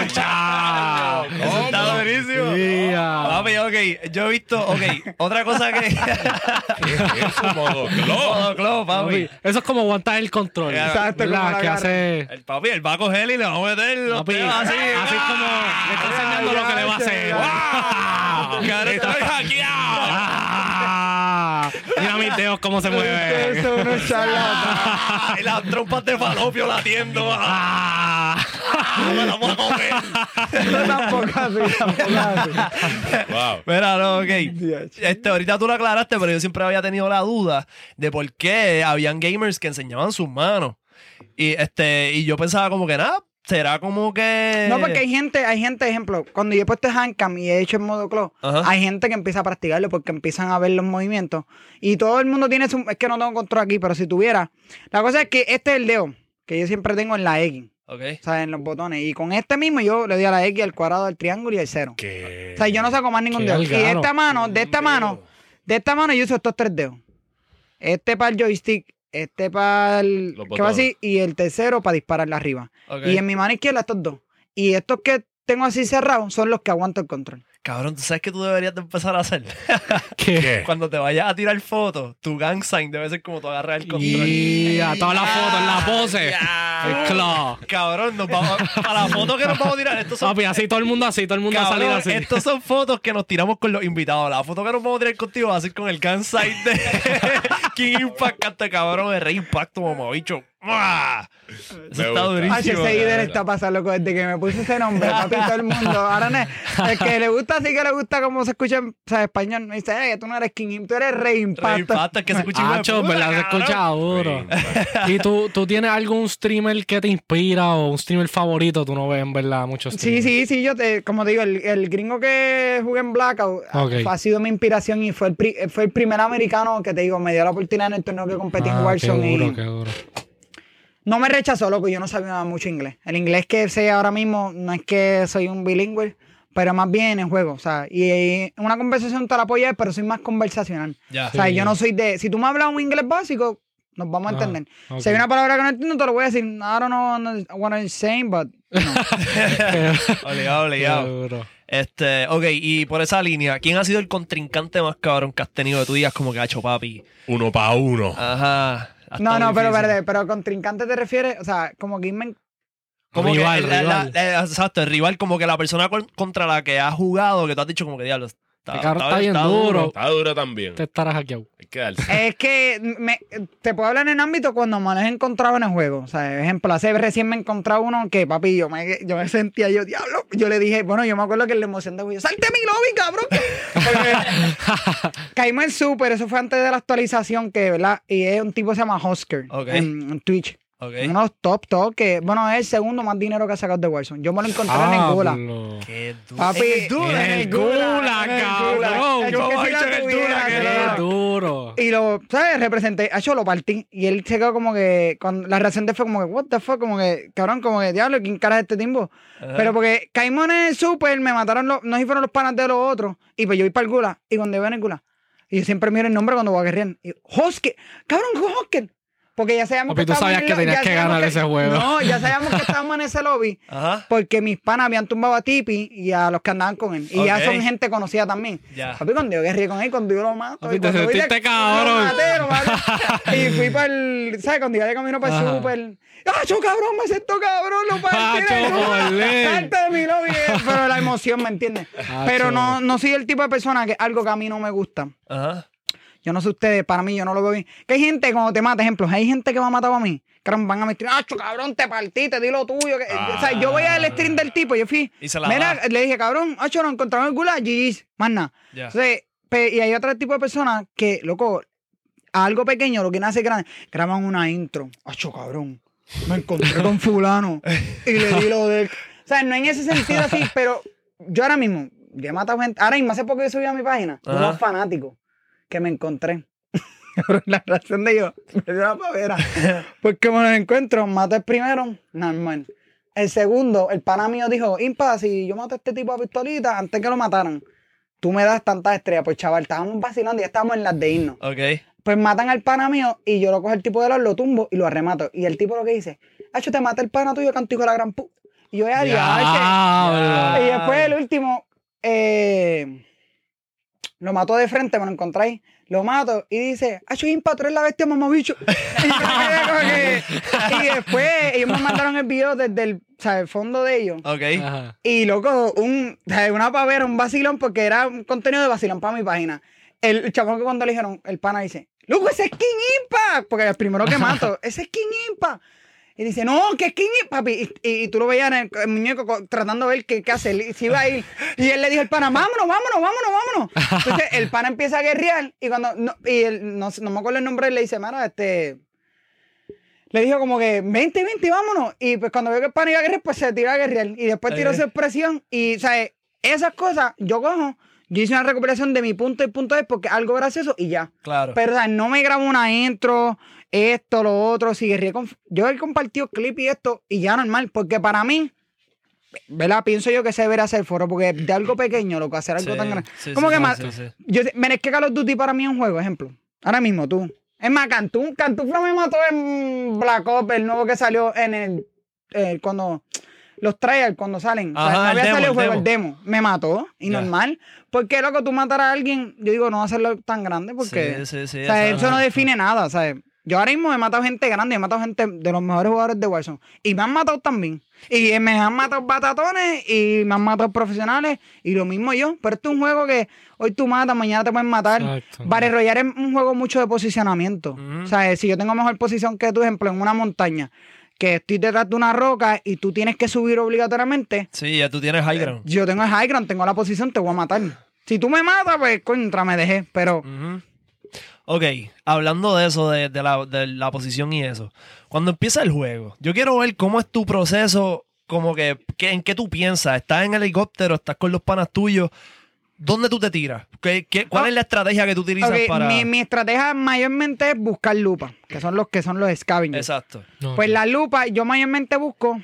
Escucha. Eso está buenísimo. Yeah. Papi, ok, yo he visto, ok, otra cosa que... ¿Qué es eso, modo glow? Modo club, papi. Eso es como aguantar el control. Exacto, la que hace. El papi, él va a coger y le va a meter los Papi, así. así es como le está enseñando lo que le va a hacer. ¡Wow! Estoy hackeado. Mira mis dedos cómo se mueven. Eso es unos charlatanes. Ah, Y las trompas de falopio latiendo. Ah, me la voy a comer. No, tampoco así, tampoco así. Wow. Mira, no, ok. Este, ahorita tú lo aclaraste, pero yo siempre había tenido la duda de por qué habían gamers que enseñaban sus manos. Y este, y yo pensaba como que nada, será como que. No, porque hay gente, hay gente, ejemplo, cuando yo he puesto handcam y he hecho en modo claw, Ajá. hay gente que empieza a practicarlo porque empiezan a ver los movimientos. Y todo el mundo tiene su. Es que no tengo control aquí, pero si tuviera. La cosa es que este es el dedo que yo siempre tengo en la X, Ok. o sea, en los botones. Y con este mismo yo le doy a la X, al cuadrado, al triángulo y al cero. ¿Qué? O sea, yo no saco más ningún dedo. Y de esta mano, de esta mano, de esta mano yo uso estos tres dedos. Este para el joystick, este para el. Que va así, y el tercero para dispararle arriba. Y en mi mano izquierda estos dos. Y estos que tengo así cerrados son los que aguanto el control. Cabrón, ¿tú sabes que tú deberías de empezar a hacer? ¿Qué? Cuando te vayas a tirar fotos, tu gang sign debe ser como tú agarras el control. Y a todas las fotos, en la pose. El claw. Cabrón, nos vamos, para la foto que nos vamos a tirar, estos son, Papi, así todo el mundo así, todo el mundo ha salido cabrón, así. estos son fotos que nos tiramos con los invitados. La foto que nos vamos a tirar contigo va a ser con el gang sign de King Impact, este cabrón de Rey Impacto, mamabicho. Eso Me está durísimo. Ay, ese líder está pasando loco desde que me puse ese nombre, papi, todo el mundo. Ahora no, el que le gusta, sí que le gusta cómo se escucha en o sea, español. Me dice, "Ey, tú no eres King tú eres Rey Rey Impacto. Impacto, es que se escucha Hacho, puta, ¿verdad? Se escucha duro. ¿Y tú, tú tienes algún streamer que te inspira o un streamer favorito? Tú no ves, en verdad, muchos Sí, streamers. sí, sí, yo te, como te digo, el, el gringo que jugué en Blackout Ok. ha sido mi inspiración y fue el, pri- fue el primer americano que te digo, me dio la oportunidad en el torneo que competí en Ah, qué Warzone duro, y qué duro. No me rechazó, loco, yo no sabía mucho inglés. El inglés que sé ahora mismo no es que soy un bilingüe, pero más bien en juego, o sea, y eh, una conversación te la apoyas, pero soy más conversacional. Ya. O sea, Sí. yo no soy de, si tú me hablas un inglés básico, nos vamos a Ah, entender. ok. Si hay una palabra que no entiendo, te lo voy a decir, I don't know what I'm saying, but... Obligado, Qué obligado. duro. Este, ok, y por esa línea, ¿quién ha sido el contrincante más cabrón que has tenido de tu días como que ha hecho papi? Uno para uno. Ajá. No, no, pero verde, pero contrincante te refieres, o sea, como que me- Como Rival, que la- rival. la- exacto, el rival, como que la persona con- contra la que has jugado, que tú has dicho como que diablo, Está, bien duro. Está duro también. Te estarás hackeado. Hay que darse. Es que me- te puedo hablar en ámbito cuando me los he encontrado en el juego. O sea, ejemplo, hace recién me he encontrado uno que, papi, yo me, yo me sentía yo, diablo. Yo le dije, bueno, yo me acuerdo que la emoción de yo, salte mi lobby, cabrón. Porque caímos en Super, eso fue antes de la actualización, que, ¿verdad? Y es un tipo que se llama Husker Ok. en, en Twitch. Ok. Uno de los top, top, que, bueno, es el segundo más dinero que ha sacado de Warzone. Yo me lo encontré en el Gula. Pablo. Qué duro. Papi, En el Dula. en el Gula, en el cabrón. Gula. Que guay, si la en el Gula, qué duro. y lo, ¿sabes? Representé, hecho lo partí. Y él se quedó como que, cuando la reacción de fue como que, what the fuck, como que, cabrón, como que, diablo, ¿quién cara es este timbo? Pero porque caímos en el super, me mataron los, no sé si fueron los panas de los otros, y pues yo voy para el Gula, y cuando veo en el Gula, y yo siempre miro el nombre cuando voy a guerrear, y Hosker, cabrón, ¿qué es Hosker? Porque ya sabíamos Papi, tú estábamos sabías en que lo- tenías ya que sabíamos ganar ese juego. No, ya sabíamos que estábamos en ese lobby, Ajá. porque mis panas habían tumbado a Tipi y a los que andaban con él. Y ya Ok. son gente conocida también. Ya. Papi, cuando yo guerré con él, cuando yo lo mato. Papi, y te cuando sentiste la- cabrón. lo maté, lo maté. y fui para el. ¿Sabes? Cuando iba de camino para el Ajá. super. ¡Acho, cabrón! Me siento cabrón, lo partí. de nuevo. jolín. Salte de mi lobby. eh. Pero la emoción, ¿me entiendes? Acho. Pero no, no soy el tipo de persona que algo que a mí no me gusta. Ajá. Yo no sé ustedes, para mí yo no lo veo bien. Que hay gente cuando te mata, ejemplos, hay gente que me ha matado a mí. Que van a me ¡acho, cabrón, te partí, te di lo tuyo! que-". O sea, yo voy al stream del tipo, yo fui. Y se la Mira, da. le dije, cabrón, ¡acho, nos encontramos en el gulag, GG's, más nada. Ya. Entonces, pe- y hay otro tipo de personas que, loco, a algo pequeño, lo que nace grande, graban una intro. ¡acho, cabrón! Me encontré con fulano y le di lo de... O sea, no en ese sentido así, pero yo ahora mismo, yo he matado gente... Ahora mismo, hace poco yo subí a mi página, unos fanáticos que me encontré. la reacción de ellos me dio una pavera. Porque me los encuentro, mato el primero, normal. El segundo, el pana mío dijo, Impa, si yo mato a este tipo a pistolita antes que lo mataran, tú me das tantas estrellas. Pues chaval, estábamos vacilando y ya estábamos en las de irnos. Ok. Pues matan al pana mío y yo lo cojo el tipo de los, lo tumbo y lo arremato. Y el tipo lo que dice, Hacho, te mata el pana tuyo, cantico la gran pu. Y yo, ya, Diablo. Y después el último, eh, lo mató de frente, me lo encontráis. Lo mato y dice, Hacho, Impa, tú eres la bestia, mamabicho. y, después ellos me mandaron el video desde el, o sea, el fondo de ellos. Ok. Ajá. Y loco, un, una pavera, un vacilón, porque era un contenido de vacilón para mi página. El chamo que cuando le dijeron, el pana dice, loco, ese es King Impa, porque el primero que mato, ese es King Impa. Y dice, no, que Impa, papi. Y, y tú lo veías en el, el muñeco co- tratando de ver qué, qué hace, él- si iba a ir. Y él le dijo al pana, vámonos, vámonos, vámonos, vámonos. Entonces el pana empieza a guerrear y cuando, no, y él, no, no me acuerdo el nombre, él le dice, mano, este le dijo como que 20, 20, vámonos. Y pues cuando veo que el pan iba a guerrear, pues se tiró a guerrear. Y después tiró Eh. su expresión. Y, ¿sabes? Esas cosas, yo cojo, yo hice una recuperación de mi punto y punto es porque algo gracioso y ya. Claro. Pero. No me grabo una intro, esto, lo otro. Si guerreé con... Yo he compartido clip y esto y ya normal. Porque para mí, ¿verdad? Pienso yo que se debería hacer foro. Porque de algo pequeño, lo que hacer algo Sí, tan grande. sí, ¿Cómo sí, que más? Yo, mira, es que Call of Duty para mí es un juego, ejemplo. Ahora mismo tú. Es más, Cantú, Cantufla me mató en Black Ops, el nuevo que salió en el. eh, cuando. Los trailers, cuando salen. O sea, Ajá, no había demo, salido el juego, el demo. Me mató. Y normal. Porque, loco, tú matar a alguien, yo digo, no hacerlo tan grande porque. Sí, sí, sí. o sea, eso no define nada, ¿sabes? Yo ahora mismo he matado gente grande, he matado gente de los mejores jugadores de Warzone. Y me han matado también. Y me han matado batatones y me han matado profesionales. Y lo mismo yo. Pero esto es un juego que hoy tú matas, mañana te pueden matar. Exacto. Battle Royale es un juego mucho de posicionamiento. Ujú. O sea, si yo tengo mejor posición que tú, ejemplo, en una montaña, que estoy detrás de una roca y tú tienes que subir obligatoriamente, Sí, ya tú tienes high ground. yo tengo el high ground, tengo la posición, te voy a matar. Si tú me matas, pues contra, me dejé. Pero. Ok, hablando de eso, de, de la, de la posición y eso. Cuando empieza el juego, yo quiero ver cómo es tu proceso, como que, que- en qué tú piensas. ¿Estás en el helicóptero? ¿Estás con los panas tuyos? ¿Dónde tú te tiras? ¿Qué, qué- cuál Oh. es la estrategia que tú utilizas para...? mi, mi estrategia mayormente es buscar lupa, que son los que son los scavengers. Exacto. No, Pues la lupa, yo mayormente busco.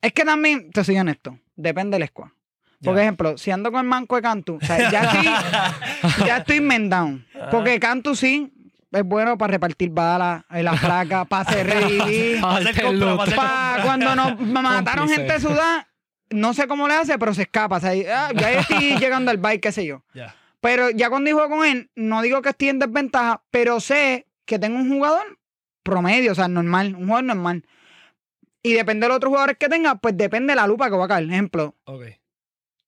Es que también, te soy honesto, depende del squad. Por ejemplo, si ando con el manco de Cantu, o sea, ya estoy, ya estoy men down. Porque Cantu sí es bueno para repartir balas en la placa, para hacer revivir. Pa' hacer hacer compra, loot. pa' hacer Pa- cuando nos mataron gente sudada, no sé cómo le hace, pero se escapa. O sea, ah, ya estoy llegando al bike, qué sé yo. Pero ya cuando juego con él, no digo que estoy en desventaja, pero sé que tengo un jugador promedio, o sea, normal, un jugador normal. Y depende de los otros jugadores que tenga, pues depende de la lupa que va a caer. Ejemplo, Ok.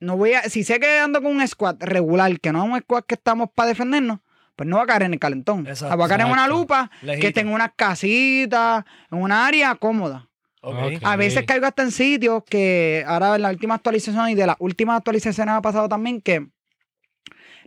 no voy a, si sé que ando con un squad regular, que no es un squad que estamos para defendernos, pues no va a caer en el calentón. O sea, va a caer en una lupa que esté en unas casitas, en una área cómoda. A veces caigo hasta en sitios que ahora en la última actualización y de las últimas actualizaciones ha pasado también que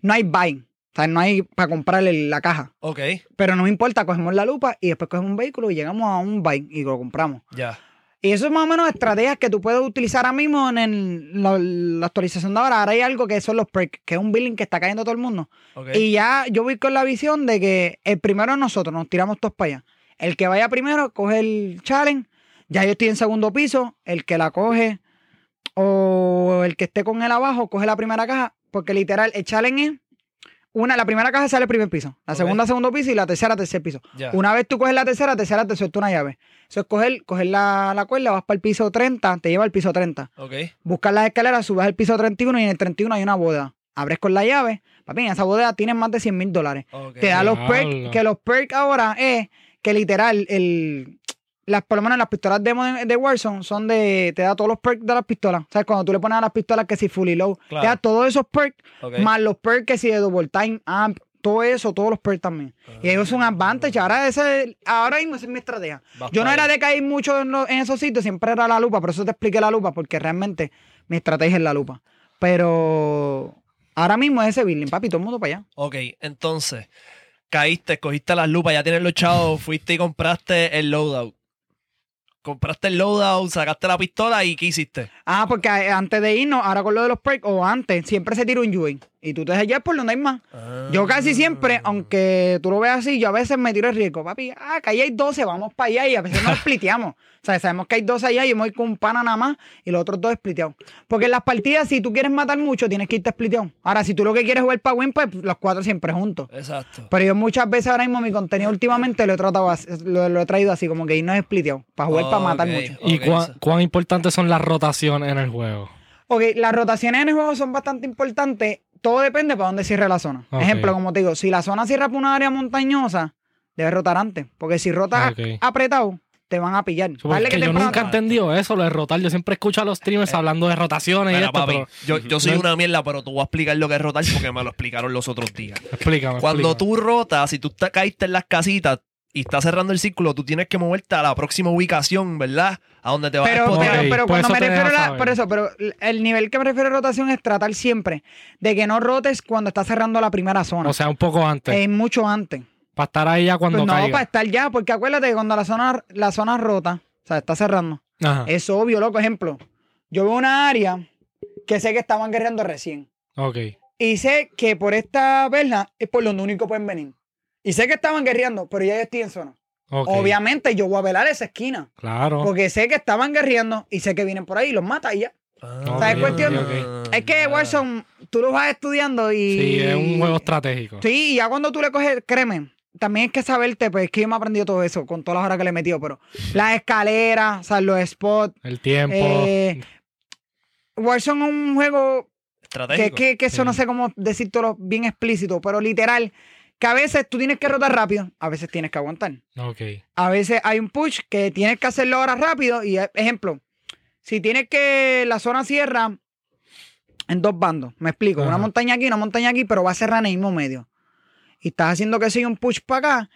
no hay buy. O sea, no hay para comprarle la caja. Ok, Pero no me importa, cogemos la lupa y después cogemos un vehículo y llegamos a un buy y lo compramos. ya. Y eso es más o menos estrategias que tú puedes utilizar ahora mismo en el- la, la actualización de ahora. Ahora hay algo que son los perks, que es un billing que está cayendo todo el mundo. Ok. Y ya yo voy con la visión de que el primero es nosotros, nos tiramos todos para allá. El que vaya primero coge el challenge, ya yo estoy en segundo piso, el que la coge o el que esté con él abajo coge la primera caja, porque literal el challenge es una, la primera caja sale el primer piso, la segunda segundo piso y la tercera tercer piso. ya. Una vez tú coges la tercera, tercera te suelta una llave. Eso es coger, coger la, la cuerda, vas para el piso 30, te lleva al piso 30. Ok. Buscas las escaleras, subes al piso 31 y en el 31 hay una boda. Abres con la llave, papi, en esa bodega tienes más de 100 mil dólares. ok. Te da los perks, que los perks ahora es que literal, el, las, por lo menos las pistolas demo de, de Warzone son de, te da todos los perks de las pistolas. ¿Sabes? Cuando tú le pones a las pistolas que si fully low, Claro. te da todos esos perks, más los perks que si de double time, amp, todo eso, todos los perks también. Y eso es un advantage. Ahora, ese, ahora mismo esa es mi estrategia. Yo no era de caer mucho en, lo- en esos sitios, siempre era la lupa, por eso te expliqué la lupa, porque realmente mi estrategia es la lupa. Pero ahora mismo es ese building, papi, todo el mundo para allá. Ok, entonces, caíste, cogiste las lupas, ya tienes los chavos, fuiste y compraste el loadout. Compraste el loadout, sacaste la pistola y ¿qué hiciste? Ah, porque antes de irnos, ahora con lo de los perks, o antes, siempre se tira un UA. Y tú te dejas llevar por donde hay más. Yo casi siempre, aunque tú lo veas así, yo a veces me tiro el riesgo. Papi, ah, que ahí hay 12, vamos para allá y a veces nos spliteamos. O sea, sabemos que hay 12 allá y yo me voy con un pana nada más y los otros dos spliteados. Porque en las partidas, si tú quieres matar mucho, tienes que irte spliteado. Ahora, si tú lo que quieres es jugar para win, pues los cuatro siempre juntos. Exacto. Pero yo muchas veces ahora mismo mi contenido últimamente lo he tratado así- lo, lo he traído así, como que irnos spliteado, para jugar para matar mucho. ¿Y cuán, cuán importantes son las rotaciones en el juego? Ok, las rotaciones en el juego son bastante importantes. Todo depende para dónde cierre la zona. Ejemplo, como te digo, si la zona cierra por una área montañosa, debes rotar antes. Porque si rotas Ok. apretado, te van a pillar. Porque Dale que yo nunca he entendido eso, lo de rotar. Yo siempre escucho a los streamers hablando de rotaciones y esto, papi, pero yo, yo soy una mierda, pero tú vas a explicar lo que es rotar porque me lo explicaron los otros días. explícame. Cuando explícame. tú rotas, si tú te caíste en las casitas y estás cerrando el círculo, tú tienes que moverte a la próxima ubicación, ¿verdad? A donde te vas Pero, a pero. Ok, pero pues cuando me refiero a la, por eso, pero el nivel que me refiero a rotación es tratar siempre de que no rotes cuando estás cerrando la primera zona. O sea, un poco antes. es mucho antes. para estar ahí ya cuando Pues no, caiga. para estar ya, porque acuérdate que cuando la zona, la zona rota, o sea, está cerrando. Ajá. Es obvio, loco. Ejemplo, yo veo una área que sé que estaban guerreando recién. Ok. Y sé que por esta verla es por donde único pueden venir. Y sé que estaban guerreando, pero ya yo estoy en zona. Obviamente yo voy a velar esa esquina. Claro. Porque sé que estaban guerreando y sé que vienen por ahí y los mata y ya. Ah, ¿Sabes cuestión? Es que Warzone, tú lo vas estudiando y... Sí, es un juego estratégico. Sí, y ya cuando tú le coges, créeme, también es que saberte, pues es que yo me he aprendido todo eso con todas las horas que le he metido, pero las escaleras, o sea, los spots. El tiempo. Eh, Warzone es un juego que, Estratégico. que, que eso no sé cómo decírtelo bien explícito, pero literal, que a veces tú tienes que rotar rápido, a veces tienes que aguantar. Ok. A veces hay un push que tienes que hacerlo ahora rápido y, eh, ejemplo, si tienes que la zona cierra en dos bandos, me explico, una montaña aquí, una montaña aquí, pero va a cerrar en el mismo medio. Y estás haciendo que siga un push para acá,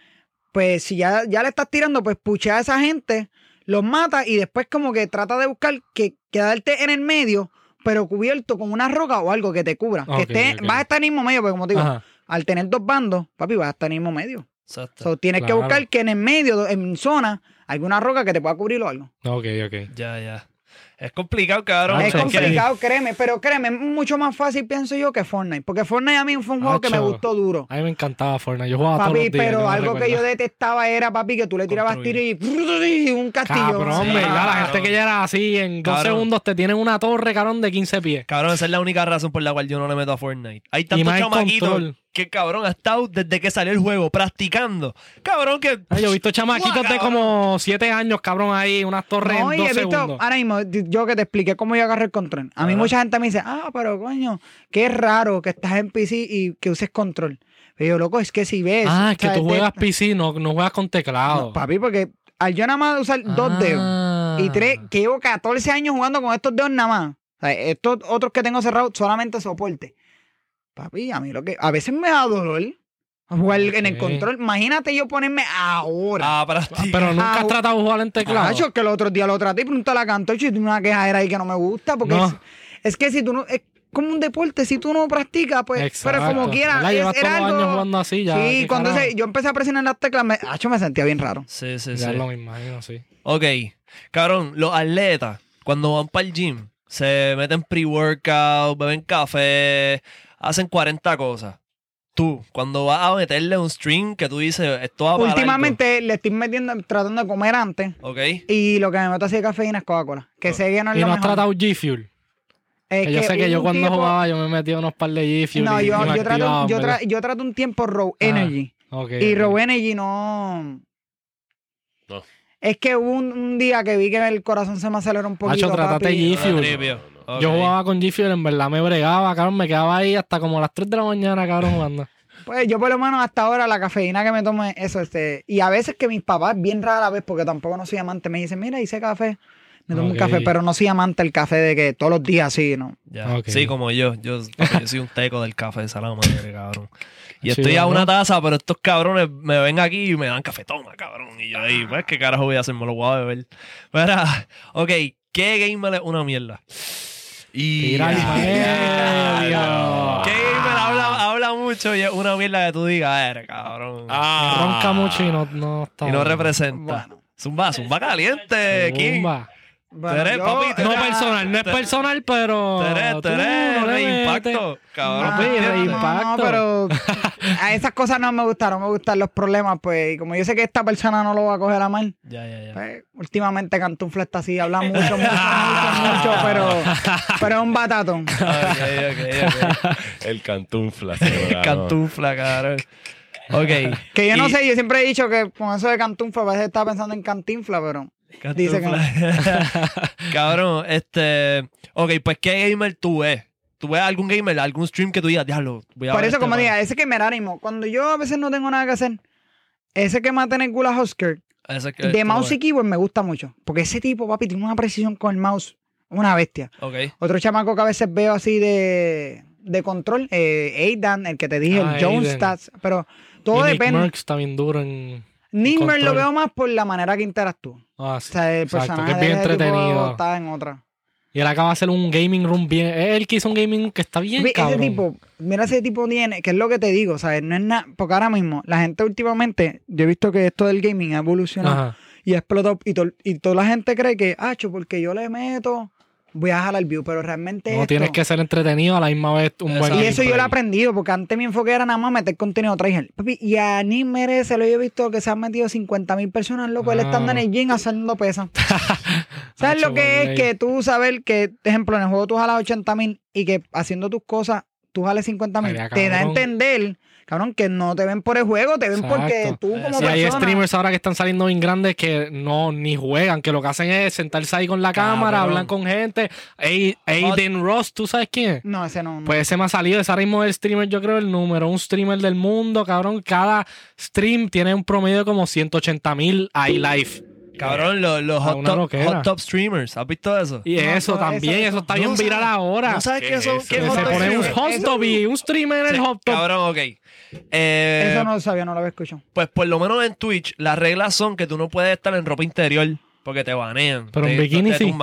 pues si ya, ya le estás tirando, pues puchea a esa gente, los mata y después como que trata de buscar que quedarte en el medio, pero cubierto con una roca o algo que te cubra. Que esté, ok. vas a estar en el mismo medio, porque como te digo, Ajá. Al tener dos bandos, papi, vas a estar en el mismo medio. Exacto. So, tienes que buscar que en el medio, en zona, alguna roca que te pueda cubrir o algo. Ok, ok. Ya, ya. Es complicado, cabrón. Ah, es complicado, créeme, pero créeme, es mucho más fácil, pienso yo, que Fortnite. Porque Fortnite a mí fue un juego que me gustó duro. A mí me encantaba Fortnite. Yo jugaba todos Papi, los días. pero no algo que yo detestaba era, papi, que tú le tirabas tiro y, y un castillo. Cabrón, Sí, ¿verdad? La cabrón. gente que ya era así, en dos Cabrón. segundos te tienen una torre, cabrón, de 15 pies. Cabrón, esa es la única razón por la cual yo no le meto a Fortnite. Hay tantos chamaquitos control. Que, cabrón, ha estado desde que salió el juego practicando. Cabrón, que. Ay, yo he visto chamaquitos de como 7 años, cabrón, ahí, unas torres No, en dos he visto, segundos. ahora mismo, yo que te expliqué cómo yo agarré el control. A mí mucha gente me dice, ah, pero coño, qué raro que estás en PC y que uses control. Pero yo, loco, es que si ves... ah, es que tú juegas PC, no, no juegas con teclado. No, papi, porque al yo nada más usar dos dedos Ah. y tres, que llevo 14 años jugando con estos dedos nada más. O sea, estos otros que tengo cerrados solamente soporte. Papi, a mí lo que. A veces me da dolor jugar en el control. Imagínate yo ponerme ahora. Ah, practica. Pero nunca Ah, has tratado de jugar en teclado. Cacho, que el otro día lo traté y pregunté la cantó y tiene una quejadera ahí que no me gusta. Porque No. es, es que si tú no. Es como un deporte, si tú no practicas, pues. Pero como Exacto. quieras. Es- Llevas era todos los algo- años jugando así ya. sí, ¿qué cuando se- yo empecé a presionar las teclas, me, acho, me sentía bien raro. Sí, sí, Ya sí. lo me imagino, sí. Ok, cabrón, los atletas, cuando van para el gym, se meten pre-workout, beben café, hacen 40 cosas. Tú, cuando vas a meterle un string que tú dices, esto va para Últimamente le estoy metiendo, tratando de comer antes. largo", ¿Ok? Y lo que me meto así de cafeína es Coca-Cola. Que sé que no es Y lo no has mejor. tratado G-Fuel. Es Que yo sé que yo cuando tiempo- jugaba yo me metía unos par de G-Fuel. No, y- yo, y yo, trato, yo, tra- ¿verdad? yo trato un tiempo Raw Ah, Energy. Ok, Y ok. Raw Energy no. No. Es que hubo un, un día que vi que el corazón se me aceleró un poquito. Hacho, trátate papi. G-Fuel. Yo jugaba con G-Fuel, en verdad me bregaba, cabrón. Me quedaba ahí hasta como a las 3 de la mañana, cabrón, jugando. Pues yo por lo menos hasta ahora la cafeína que me tome, eso, este. Y a veces que mis papás, bien rara vez, porque tampoco no soy amante, me dicen, mira, hice café. Me tomo un café, pero no soy amante del café de que todos los días así, ¿no? Sí, como yo. Yo, yo soy un teco del café de madre, cabrón. Y Sí, estoy a ¿no? una taza, pero estos cabrones me ven aquí y me dan café, toma, cabrón. Y yo ahí, pues, ¿qué carajo voy a hacer? Me lo voy a beber. Mira, ok, ¿qué gamer es una mierda? Y Tira al Ah, medio. diablo. ¿Qué gamer habla, habla mucho y es una mierda que tú digas, eres cabrón? Ah. Ronca mucho y no, no está. y no representa. Bueno. Zumba, zumba caliente, King. Zumba. Bueno, eres, yo- papi, No personal, no es personal, pero. Tú eres no metes. impacto, cabrón. No, de no, impacto. No, pero a esas cosas no me gustaron, me gustan los problemas, pues, y como yo sé que esta persona no lo va a coger a mal, Ya, ya, ya. pues, últimamente Cantunfla está así, habla mucho, mucho, mucho, mucho, pero, pero es un batatón. Ok, ok, ok. El cantunfla. ganó. Cantufla, cabrón. Ok. Que yo no Y- sé, yo siempre he dicho que con eso de Cantunfla, a veces estaba pensando en Cantinfla, pero Dice que no. Cabrón, este. Ok, pues ¿qué gamer tú ves? ¿Tú ves algún gamer, algún stream que tú digas, diablo? Voy a por ver eso, este como pana"? diga, ese que me da ánimo, cuando yo a veces no tengo nada que hacer, ese que mata en el Gula Husker, Ese que- de mouse y keyboard me gusta mucho, porque ese tipo, papi, tiene una precisión con el mouse, una bestia. Otro chamaco que a veces veo así de, de control, eh, Aidan, el que te dije, Ah, el Jones Aiden. Stats, pero todo Y Nick depende. Merckx está bien duro en. Nimmer lo veo más por la manera que interactúa. Ah, O sí. sea, el Exacto, personaje que es bien entretenido. está en otra. Y él acaba de hacer un gaming room bien. Es él que hizo un gaming que está bien, cabrón. Ese tipo, mira ese tipo tiene, que es lo que te digo, ¿sabes? No es nada, porque ahora mismo, la gente últimamente, yo he visto que esto del gaming ha evolucionado Ajá. y ha explotado, y, to- y toda la gente cree que, ah, cho, porque yo le meto, voy a jalar view, pero realmente No esto- tienes que ser entretenido a la misma vez un buen. Y eso yo lo he aprendido, porque antes mi enfoque era nada más meter contenido tryhard. Papi, y a ni merece, lo he visto que se han metido 50 mil personas, loco, él Ah. estando en el gym haciendo pesas. ¿Sabes lo que es que tú saber que, por ejemplo, en el juego tú jalas 80 mil y que haciendo tus cosas tú jales 50 mil? Te da a entender, cabrón, que no te ven por el juego, te ven Exacto. porque tú como Sí, hay persona... streamers ahora que están saliendo bien grandes que no ni juegan, que lo que hacen es sentarse ahí con la cámara, Cabrón. hablan con gente. Aiden Ross, ¿tú sabes quién es? No, ese no. no. Pues ese me ha salido, ese ahora mismo es el streamer, yo creo, el número un streamer del mundo, cabrón. Cada stream tiene un promedio de como 180 mil iLife. Cabrón, los, los Ah, hot, una top, loquera. hot top streamers. ¿Has visto eso? Y eso no, también, eso- eso, está no bien viral ahora. ¿No sabes ¿Qué qué es son? eso? ¿Qué que se pone un hot top y un streamer en el hot top. Cabrón, ok. Eh, Eso no lo sabía, no lo había escuchado. Pues por lo menos en Twitch, las reglas son que tú no puedes estar en ropa interior porque te banean. Pero en bikini te sí.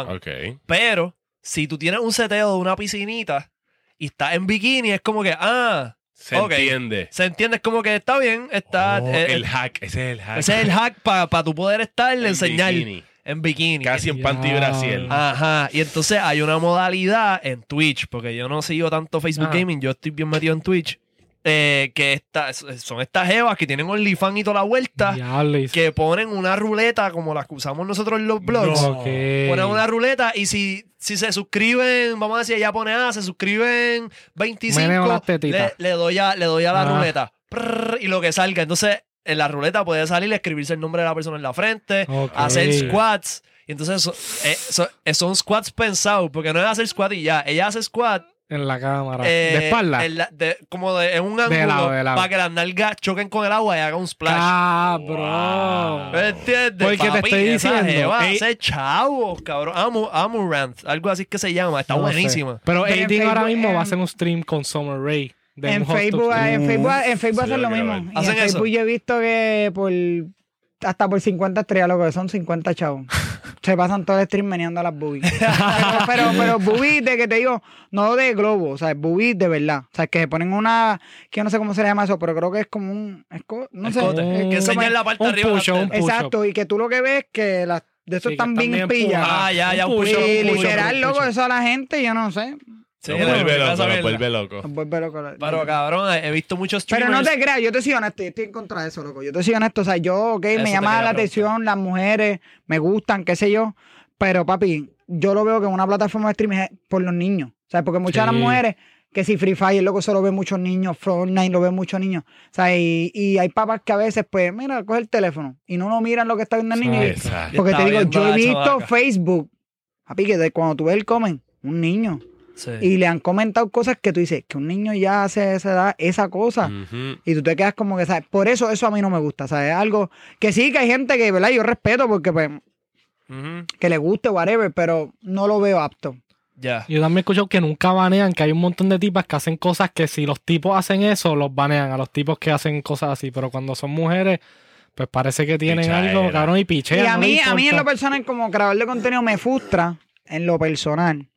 Pero si tú tienes un seteo de una piscinita y estás en bikini, es como que, ah, Se entiende. se entiende, es como que está bien, está... Oh, eh, el hack, ese es el hack. ese es el hack para tu poder estar, En enseñar bikini. en bikini. Casi en panty Diablo. Brasil. Ajá, y entonces hay una modalidad en Twitch, porque yo no sigo tanto Facebook. Gaming, yo estoy bien metido en Twitch, eh, que esta- son estas jevas que tienen OnlyFans y toda la vuelta, que ponen una ruleta como las que usamos nosotros en los blogs. No. Ok. Ponen una ruleta y si, si se suscriben, vamos a decir, ella pone, ah, se suscriben 25, Meneo las le, doy a, le doy a la Ah. ruleta. Prrr, y lo que salga. Entonces, en la ruleta puede salir, escribirse el nombre de la persona en la frente, hacer squats. Y entonces eh, eh, son squats pensados, porque no es hacer squat y ya. Ella hace squat, en la cámara. eh, de espalda. en la- de- como de, en un De ángulo lado, de lado. para que las nalgas choquen con el agua y haga un splash. Cabrón. ¿Me entiendes? Porque te estoy diciendo, jeva ey- hace chavos, cabrón. Amu, Amurant, algo así que se llama. Está No buenísima. Pero Pero en Aidin ahora mismo va a hacer un stream con Summer Rae. de En Facebook, en Facebook, en Facebook Sí, hacen lo mismo. ver. Y ¿Hacen en eso? Facebook yo he visto que por hasta por 50 estrellas, lo que son 50 chavos. Se pasan todo el stream meneando a las boobies. pero, pero, pero boobies de que te digo, no de globo, o sea, boobies de verdad. O sea, que se ponen una, que yo no sé cómo se le llama eso, pero creo que es como un, esco- no sé. Escote. es que la parte un de arriba. un. Exacto, y que tú lo que ves que las de esos Sí, están bien pillas. Ah, ya, ya, un Y literal, loco, eso a la gente, yo no sé. Sí, vuelve loco, lo mierda. vuelve loco. Nos vuelve loco. Pero cabrón, he visto muchos Pero streamers. no te creas, yo te soy honesto, yo estoy en contra de eso, loco. Yo te soy honesto, o sea, yo, ok, Eso me llama la atención las mujeres, me gustan, qué sé yo, pero papi, yo lo veo que una plataforma de streaming es por los niños, o sea, porque muchas de las mujeres, que si Free Fire, loco, eso lo ven muchos niños, Fortnite lo ven muchos niños, o sea, y, y hay papás que a veces, pues, mira, coge el teléfono y no lo miran lo que está viendo el niño. Exacto. porque te digo, yo he visto. Facebook, papi, que de cuando tú ves el comen, un niño, Sí. y le han comentado cosas que tú dices, que un niño ya hace a esa edad, esa cosa. Y tú te quedas como que, ¿sabes? Por eso eso a mí no me gusta, ¿sabes? Es algo que sí, que hay gente que, ¿verdad? Yo respeto porque, pues, que le guste, whatever, pero no lo veo apto. Ya. Yo también he escuchado que nunca banean, que hay un montón de tipas que hacen cosas que si los tipos hacen eso, los banean a los tipos que hacen cosas así. Pero cuando son mujeres, pues parece que tienen Pichaera. algo, cabrón, y pichean. y a no mí, a mí en lo personal, como creador de contenido, me frustra en lo personal.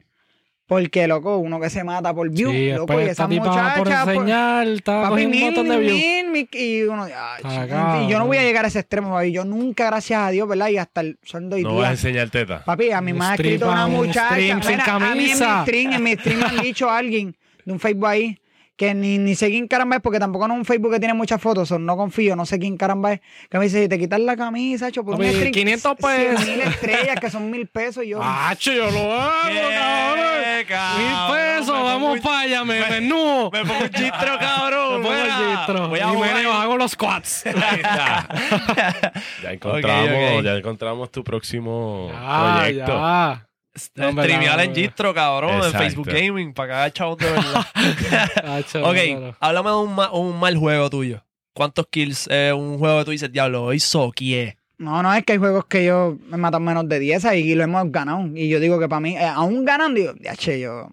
Porque, loco, uno que se mata por view, Sí, loco, después y esa muchacha... por pues, enseñar, está Papi, cogiendo un mil, montón de views. mil, mil, y uno, ay, Ah, y yo no voy a llegar a ese extremo, papi. Yo nunca, gracias a Dios, ¿verdad? Y hasta el sol de hoy No día, vas a enseñar teta. Papi, a mí Un me ha escrito una un muchacha. stream sin Mira, a mí en mi camisa. stream, en mi stream me han dicho alguien de un Facebook ahí que ni, ni sé quién caramba es, porque tampoco no es un Facebook que tiene muchas fotos, no confío, no sé quién caramba es. Que me dice, si te quitas la camisa, hecho, por un Papi, stream, 500 pesos. mil estrellas, que son mil pesos, yo... ¡Ah, yo lo hago, cabrón! Mil pesos, Me vamos para allá, me menú. Me pongo un gistro, cabrón. Me pongo el gistro. Voy a y me hago los squats. Ahí está. Ya encontramos, ya encontramos tu próximo Ah, proyecto. No, en verdad, Streamear en gistro, cabrón, en. Facebook Gaming, para cagar chavos de verdad. Ok, no. háblame de un, ma- un mal juego tuyo. ¿Cuántos kills? eh, un juego que tú dices, diablo, hoy soquié. No, no, es que hay juegos que yo me matan menos de 10 y lo hemos ganado. Y yo digo que para mí, eh, aún ganando, digo, ya che, yo...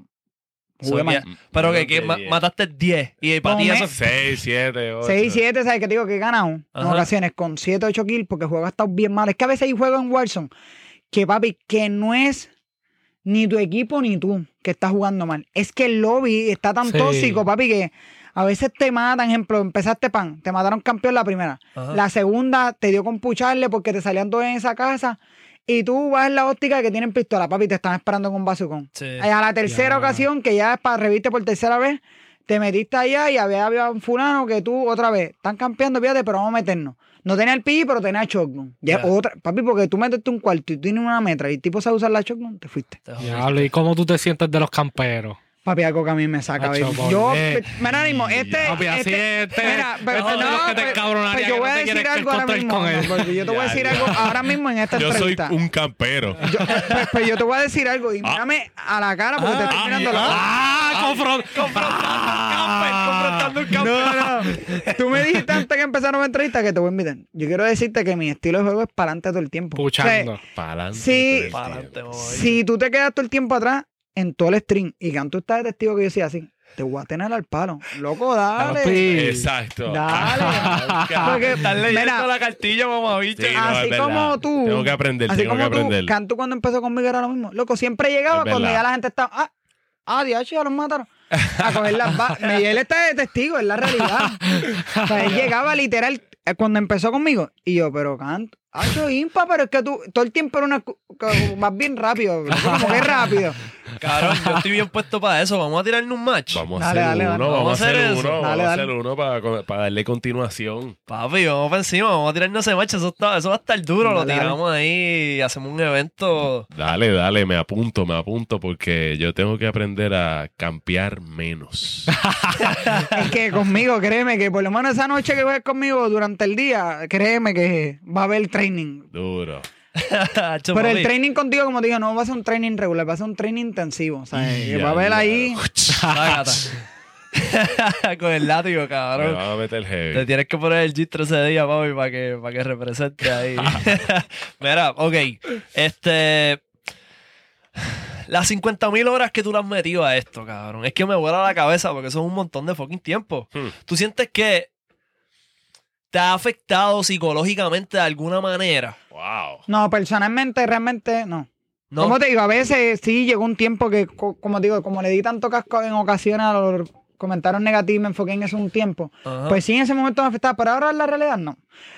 Jugué mal. Pero que, que ma- 10. mataste 10. Y para ti eso... 6, 7, 8. 6, 7, ¿sabes qué te digo? Que he ganado en Ajá. ocasiones con 7, 8 kills porque el juego ha estado bien mal. Es que a veces hay juegos en Warzone que, papi, que no es ni tu equipo ni tú que estás jugando mal. Es que el lobby está tan Sí. tóxico, papi, que a veces te matan. Ejemplo, empezaste pan, te mataron campeón la primera. Ajá. La segunda te dio con pucharle porque te salían todos en esa casa. Y tú vas en la óptica que tienen pistola, papi, te están esperando con un bazucón. Sí. A la tercera Ya. ocasión, que ya es para reviste por tercera vez, te metiste allá y había, había un fulano que tú otra vez, están campeando, fíjate, pero vamos a meternos. No tenía el PI, pero tenía shotgun. Ya otra, papi, porque tú metiste un cuarto y tú tienes una metra y el tipo sabe usar la shotgun, te fuiste. Te ¿y cómo tú te sientes de los camperos? Papi, algo que a mí me saca. Baby. Yo, ver. mira, ánimo, este. Papi, así este- Mira, pero este es no, los que te pues- pues yo voy a decir algo ahora mismo. con él. no, porque yo te voy a decir ya. algo ahora mismo en esta Yo soy entrevista. un campero. Yo, pues, pues yo te voy a decir algo y mírame a la cara porque te estoy ah, mirando la ¡Ah! confront- Confrontando un camper, confrontando un camper. No, no. Tú me dijiste antes que empezara una entrevista que te voy a invitar. Yo quiero decirte que mi estilo de juego es para adelante todo el tiempo. Puchando. O sea, Para Sí. Para adelante, mamá. si tú te quedas todo el tiempo atrás en todo el stream y que tú estás de testigo que yo soy así, te voy a tener al palo. Loco, dale. Papi. Exacto. Dale. Porque, Estás leyendo mira, la cartilla, mamá, bicho. Sí, no, así es verdad. como tú. Tengo que aprender, así tengo que como tú, aprender. Cantu cuando empezó conmigo era lo mismo. Loco, siempre llegaba cuando ya la gente estaba. Ah, ah, diacho, ya los mataron. A coger las ba- Me- Él está de testigo, es la realidad. O sea, él llegaba literal eh, cuando empezó conmigo. Y yo, pero canto. Hacho impa, pero es que tú todo el tiempo era una. Más bien rápido. Como que rápido. Cabrón, yo estoy bien puesto para eso. Vamos a tirarnos un match. Vamos a Dale, hacer dale, uno, dale. vamos, a hacer uno, vamos a hacer uno para, para darle continuación. Papi, vamos para encima, vamos a tirarnos ese match. Eso, está- eso va a estar duro. Lo tiramos ahí y hacemos un evento. Dale, dale, me apunto, me apunto porque yo tengo que aprender a campear menos. Es que conmigo, créeme que por lo menos esa noche que juegues conmigo durante el día, créeme que va a haber training. Duro. Pero el training contigo, como te digo, no va a ser un training regular, va a ser un training intensivo. O sea, va a haber ahí. Con el látigo, Me cabrón. van a meter Te heavy. tienes que poner el gistro ese día, papi, para que, para que represente ahí. Mira, ok. Este. Las 50.000 horas que tú le has metido a esto, cabrón. Es que me vuela la cabeza porque eso es un montón de fucking tiempo. Hmm. ¿Tú sientes que te ha afectado psicológicamente de alguna manera? Wow. No, personalmente, realmente no. ¿No? Como te digo, a veces sí llegó un tiempo que, co- como digo, como le di tanto casco en ocasiones a los comentarios negativos, me enfoqué en eso un tiempo. Ajá. Pues sí, en ese momento me afectaba, pero ahora en la realidad no.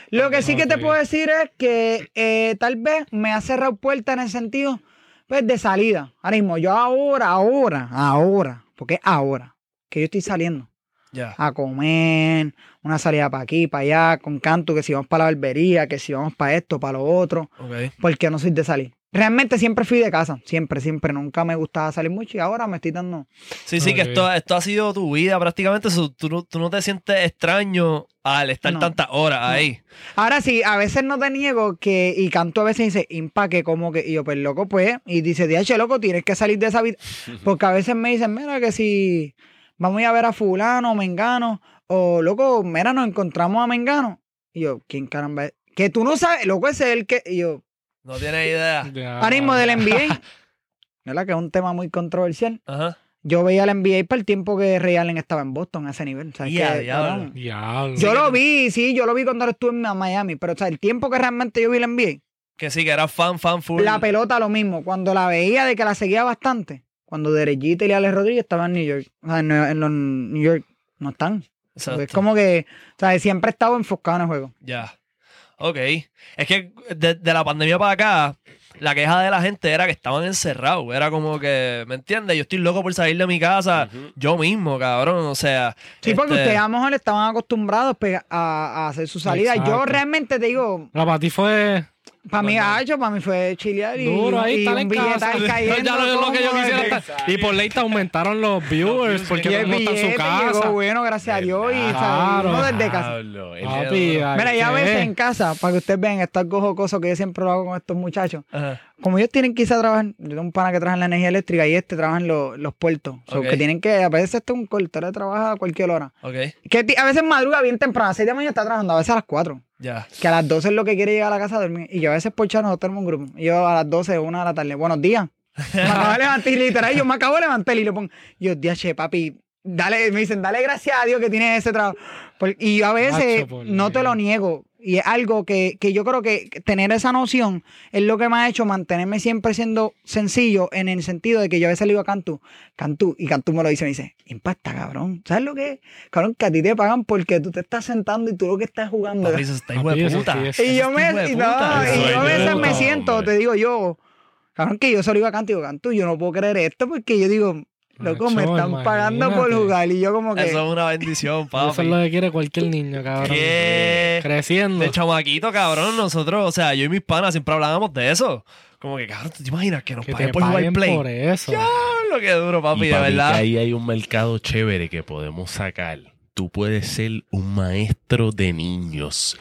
Lo que sí que te puedo decir es que eh, tal vez me ha cerrado puertas en el sentido pues, de salida. Ahora mismo, yo ahora, ahora, ahora, porque es ahora que yo estoy saliendo ya. a comer, una salida para aquí, para allá, con canto, que si vamos para la barbería, que si vamos para esto, para lo otro, Ok. porque no soy de salir. Realmente siempre fui de casa, siempre, siempre, nunca me gustaba salir mucho y ahora me estoy dando... Sí, sí, que esto, esto ha sido tu vida prácticamente. tú, no, tú no te sientes extraño al estar No. tantas horas ahí. Ahora sí, a veces no te niego que, y Canto a veces dice, impa, que como que, y yo, pues loco, pues, y dice, diache, loco, tienes que salir de esa vida. Porque a veces me dicen, mira, que si vamos a ir a ver a fulano, mengano, o loco, mira, nos encontramos a mengano. Y yo, ¿quién caramba es? Que tú no sabes, loco, ese es el que, y yo, No tienes idea. Ya. ahora mismo del NBA, ¿verdad? Que es un tema muy controversial. Ajá. Yo veía el NBA para el tiempo que Ray Allen estaba en Boston a ese nivel. ¿sabes? Y a Que, Diablo. Yo lo vi, sí, yo lo vi cuando estuve en Miami, pero o sea, el tiempo que realmente yo vi el NBA, Que sí, que eras fan, fan full. La pelota lo mismo. Cuando la veía de que la seguía bastante, cuando Derechita y Alex Rodríguez estaban en New York, o sea, en los New York, no están. Exacto. Es como que, o sea, siempre he estado enfocado en el juego. Ya. Ok. Es que de, de la pandemia para acá, la queja de la gente era que estaban encerrados. Era como que, ¿me entiendes? Yo estoy loco por salir de mi casa yo mismo, cabrón. O sea. Sí, porque este, ustedes a lo mejor estaban acostumbrados pega- a, a hacer su salida. Yo realmente te digo, No, para ti fue. Para mí. Hacho, para mí fue chilear y, Duro ahí, y estar un en casa. cayendo. ya lo, es lo que yo como quisiera de- estar. Y por ley te aumentaron los viewers porque Y todo el el mundo está en su billete llegó casa. bueno, gracias a Dios. Y Claro. desde casa. Diablo, el- Papi, Mira, ay, Mira, ya a ¿qué? veces en casa, para que ustedes vean, esto es algo jocoso que yo siempre lo hago con estos muchachos. Ajá. Como ellos tienen que irse a trabajar, yo tengo un pana que trabaja en la energía eléctrica y este trabaja en los, los puertos. O sea, Ok. que tienen que, a veces este es un corto, él trabaja a cualquier hora. Ok. Que ti- a veces madruga bien temprano, a las 6 de la mañana está trabajando, a veces a las 4. Ya. Que a las 12 es lo que quiere llegar a la casa a dormir. Y yo a veces por chat nosotros tenemos un grupo. Y yo a las 12, una de la tarde, buenos días. Me acabo de levantar y literal, yo me acabo de levantar y le pongo, yo, día che, papi, dale, me dicen, dale gracias a Dios que tienes ese trabajo. Y yo a veces Macho, no te lo niego. Y es algo que, que yo creo que tener esa noción es lo que me ha hecho mantenerme siempre siendo sencillo en el sentido de que yo a veces le digo a Cantú, Cantú, y Cantú me lo dice, me dice, impacta, cabrón. ¿Sabes lo que es? Cabrón, que a ti te pagan porque tú te estás sentando y tú lo que estás jugando. Papi, eso está hijo de Papi, eso puta. sí Y yo me, no, y yo a veces me hombre. siento, te digo yo, cabrón, que yo solo iba a canto y digo, canto, yo no puedo creer esto porque yo digo, loco, me están pagando por jugar y yo como que, Eso es una bendición, Eso es papi. lo que quiere cualquier niño, cabrón. ¿Qué? Creciendo. De chamaquito, cabrón, nosotros, o sea, yo y mis panas siempre hablábamos de eso. Como que, cabrón, ¿tú te imaginas que nos que paguen te por jugar play? por eso. Lo que duro, papi, y de para mí que verdad. ahí hay un mercado chévere que podemos sacar. Tú puedes ser un maestro de niños,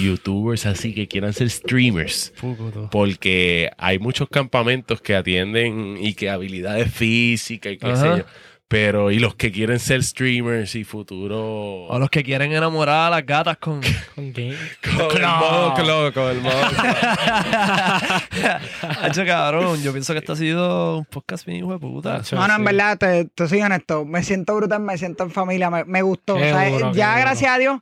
youtubers así que quieran ser streamers. Porque hay muchos campamentos que atienden y que habilidades físicas y qué sé yo. Pero, y los que quieren ser streamers y futuro. O los que quieren enamorar a las gatas con. Con game. Con el modo clo- con el modo Hacho, cabrón, yo pienso que esto ha sido un podcast bien hijo de puta. Hacho. no, no, en verdad, te, te soy honesto, me siento brutal, me siento en familia, me, me gustó. Qué O sea, duro, qué ya duro. gracias a Dios,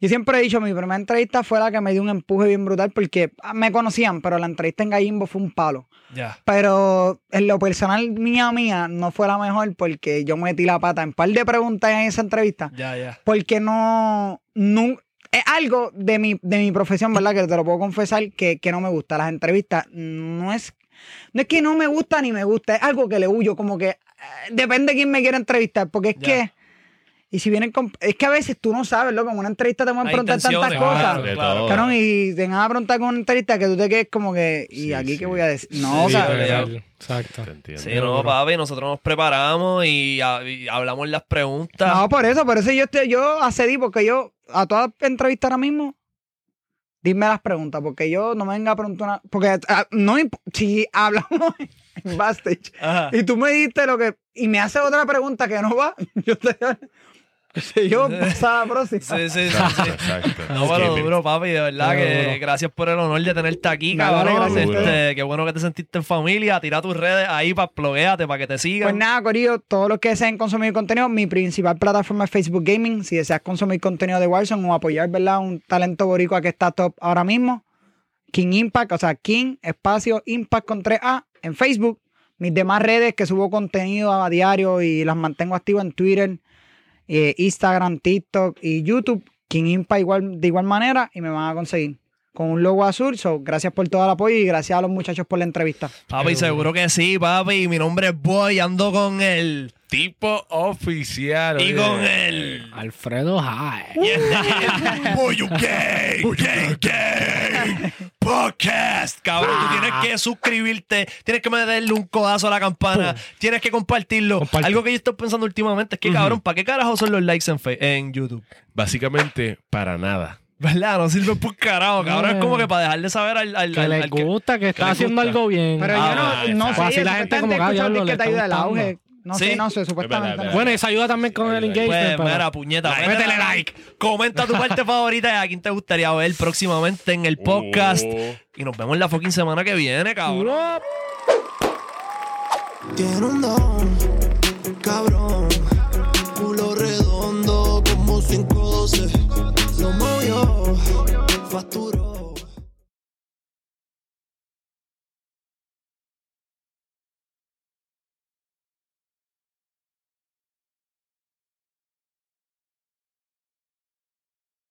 yo siempre he dicho, mi primera entrevista fue la que me dio un empuje bien brutal porque ah, me conocían, pero la entrevista en Gallimbo fue un palo. Ya. Pero en lo personal, mía mía, no fue la mejor porque yo metí la pata en un par de preguntas en esa entrevista. Ya, ya. Porque no, no es algo de mi, de mi profesión, ¿verdad? Que te lo puedo confesar que, que no me gusta. Las entrevistas no es, no es que no me gusta ni me gusta, es algo que le huyo, como que eh, depende de quién me quiera entrevistar, porque es que, y si vienen con, es que a veces tú no sabes, loco, en una entrevista te pueden Hay preguntar tantas cosas. claro, claro. y te van a preguntar con una entrevista que tú te quedes como que, ¿y Sí, aquí sí. qué voy a decir? No, o Sí. Exacto. Te. Sí, no, papi, nosotros nos preparamos y, a- y hablamos las preguntas. no, por eso, por eso yo, estoy, yo accedí, porque yo a toda entrevista ahora mismo Dime las preguntas, porque yo no me venga a preguntar una. Porque ah, no si hablamos en backstage Ajá. y tú me diste lo que. Y me haces otra pregunta que no va, yo te. Sé yo, pasa a la próxima. Sí, sí, sí. Exacto, sí. exacto. No, pero duro, papi, de verdad que duro. gracias por el honor de tenerte aquí, cabrón. gracias a Este, qué bueno que te sentiste en familia. Tira tus redes ahí para plogueate, para que te sigan. Pues nada, Corillo, todos los que deseen consumir contenido, mi principal plataforma es Facebook Gaming. Si deseas consumir contenido de Warzone o apoyar, ¿verdad? Un talento boricua que está top ahora mismo, King Impact, o sea, King Espacio Impact con 3A en Facebook. Mis demás redes que subo contenido a diario y las mantengo activas en Twitter, eh, Instagram, TikTok y YouTube. King Impact igual, de igual manera y me van a conseguir con un logo azul. So, gracias por todo el apoyo y gracias a los muchachos por la entrevista. Papi, seguro que sí, papi. Mi nombre es Boy, ando con él. Tipo oficial. Y oye. con él. Alfredo High. Boy, you gay, gay, gay. Podcast, cabrón. Tú tienes que suscribirte, tienes que meterle un codazo a la campana, tienes que compartirlo. Comparte. Algo que yo estoy pensando últimamente es que, cabrón, ¿para qué carajo son los likes en, Fe- en YouTube? Básicamente, para nada. ¿Verdad? No sirve por carajo, cabrón. Es como que para dejarle saber al, al, Que que- gusta, que está haciendo gusta. algo bien. Pero Ah, yo no, no exacto. sé, Pues así la gente como que, ah, que le te ayuda el auge. No ¿Sí? sé, no sé, supuestamente. Verdad, bueno, eso ayuda también con el engagement. Pues, mira, puñeta, like, métele like. Comenta tu parte favorita y a quién te gustaría ver próximamente en el podcast. Oh. Y nos vemos la fucking semana que viene, cabrón. Tiene un don, cabrón. Culo redondo como 512. Lo movió, facturó.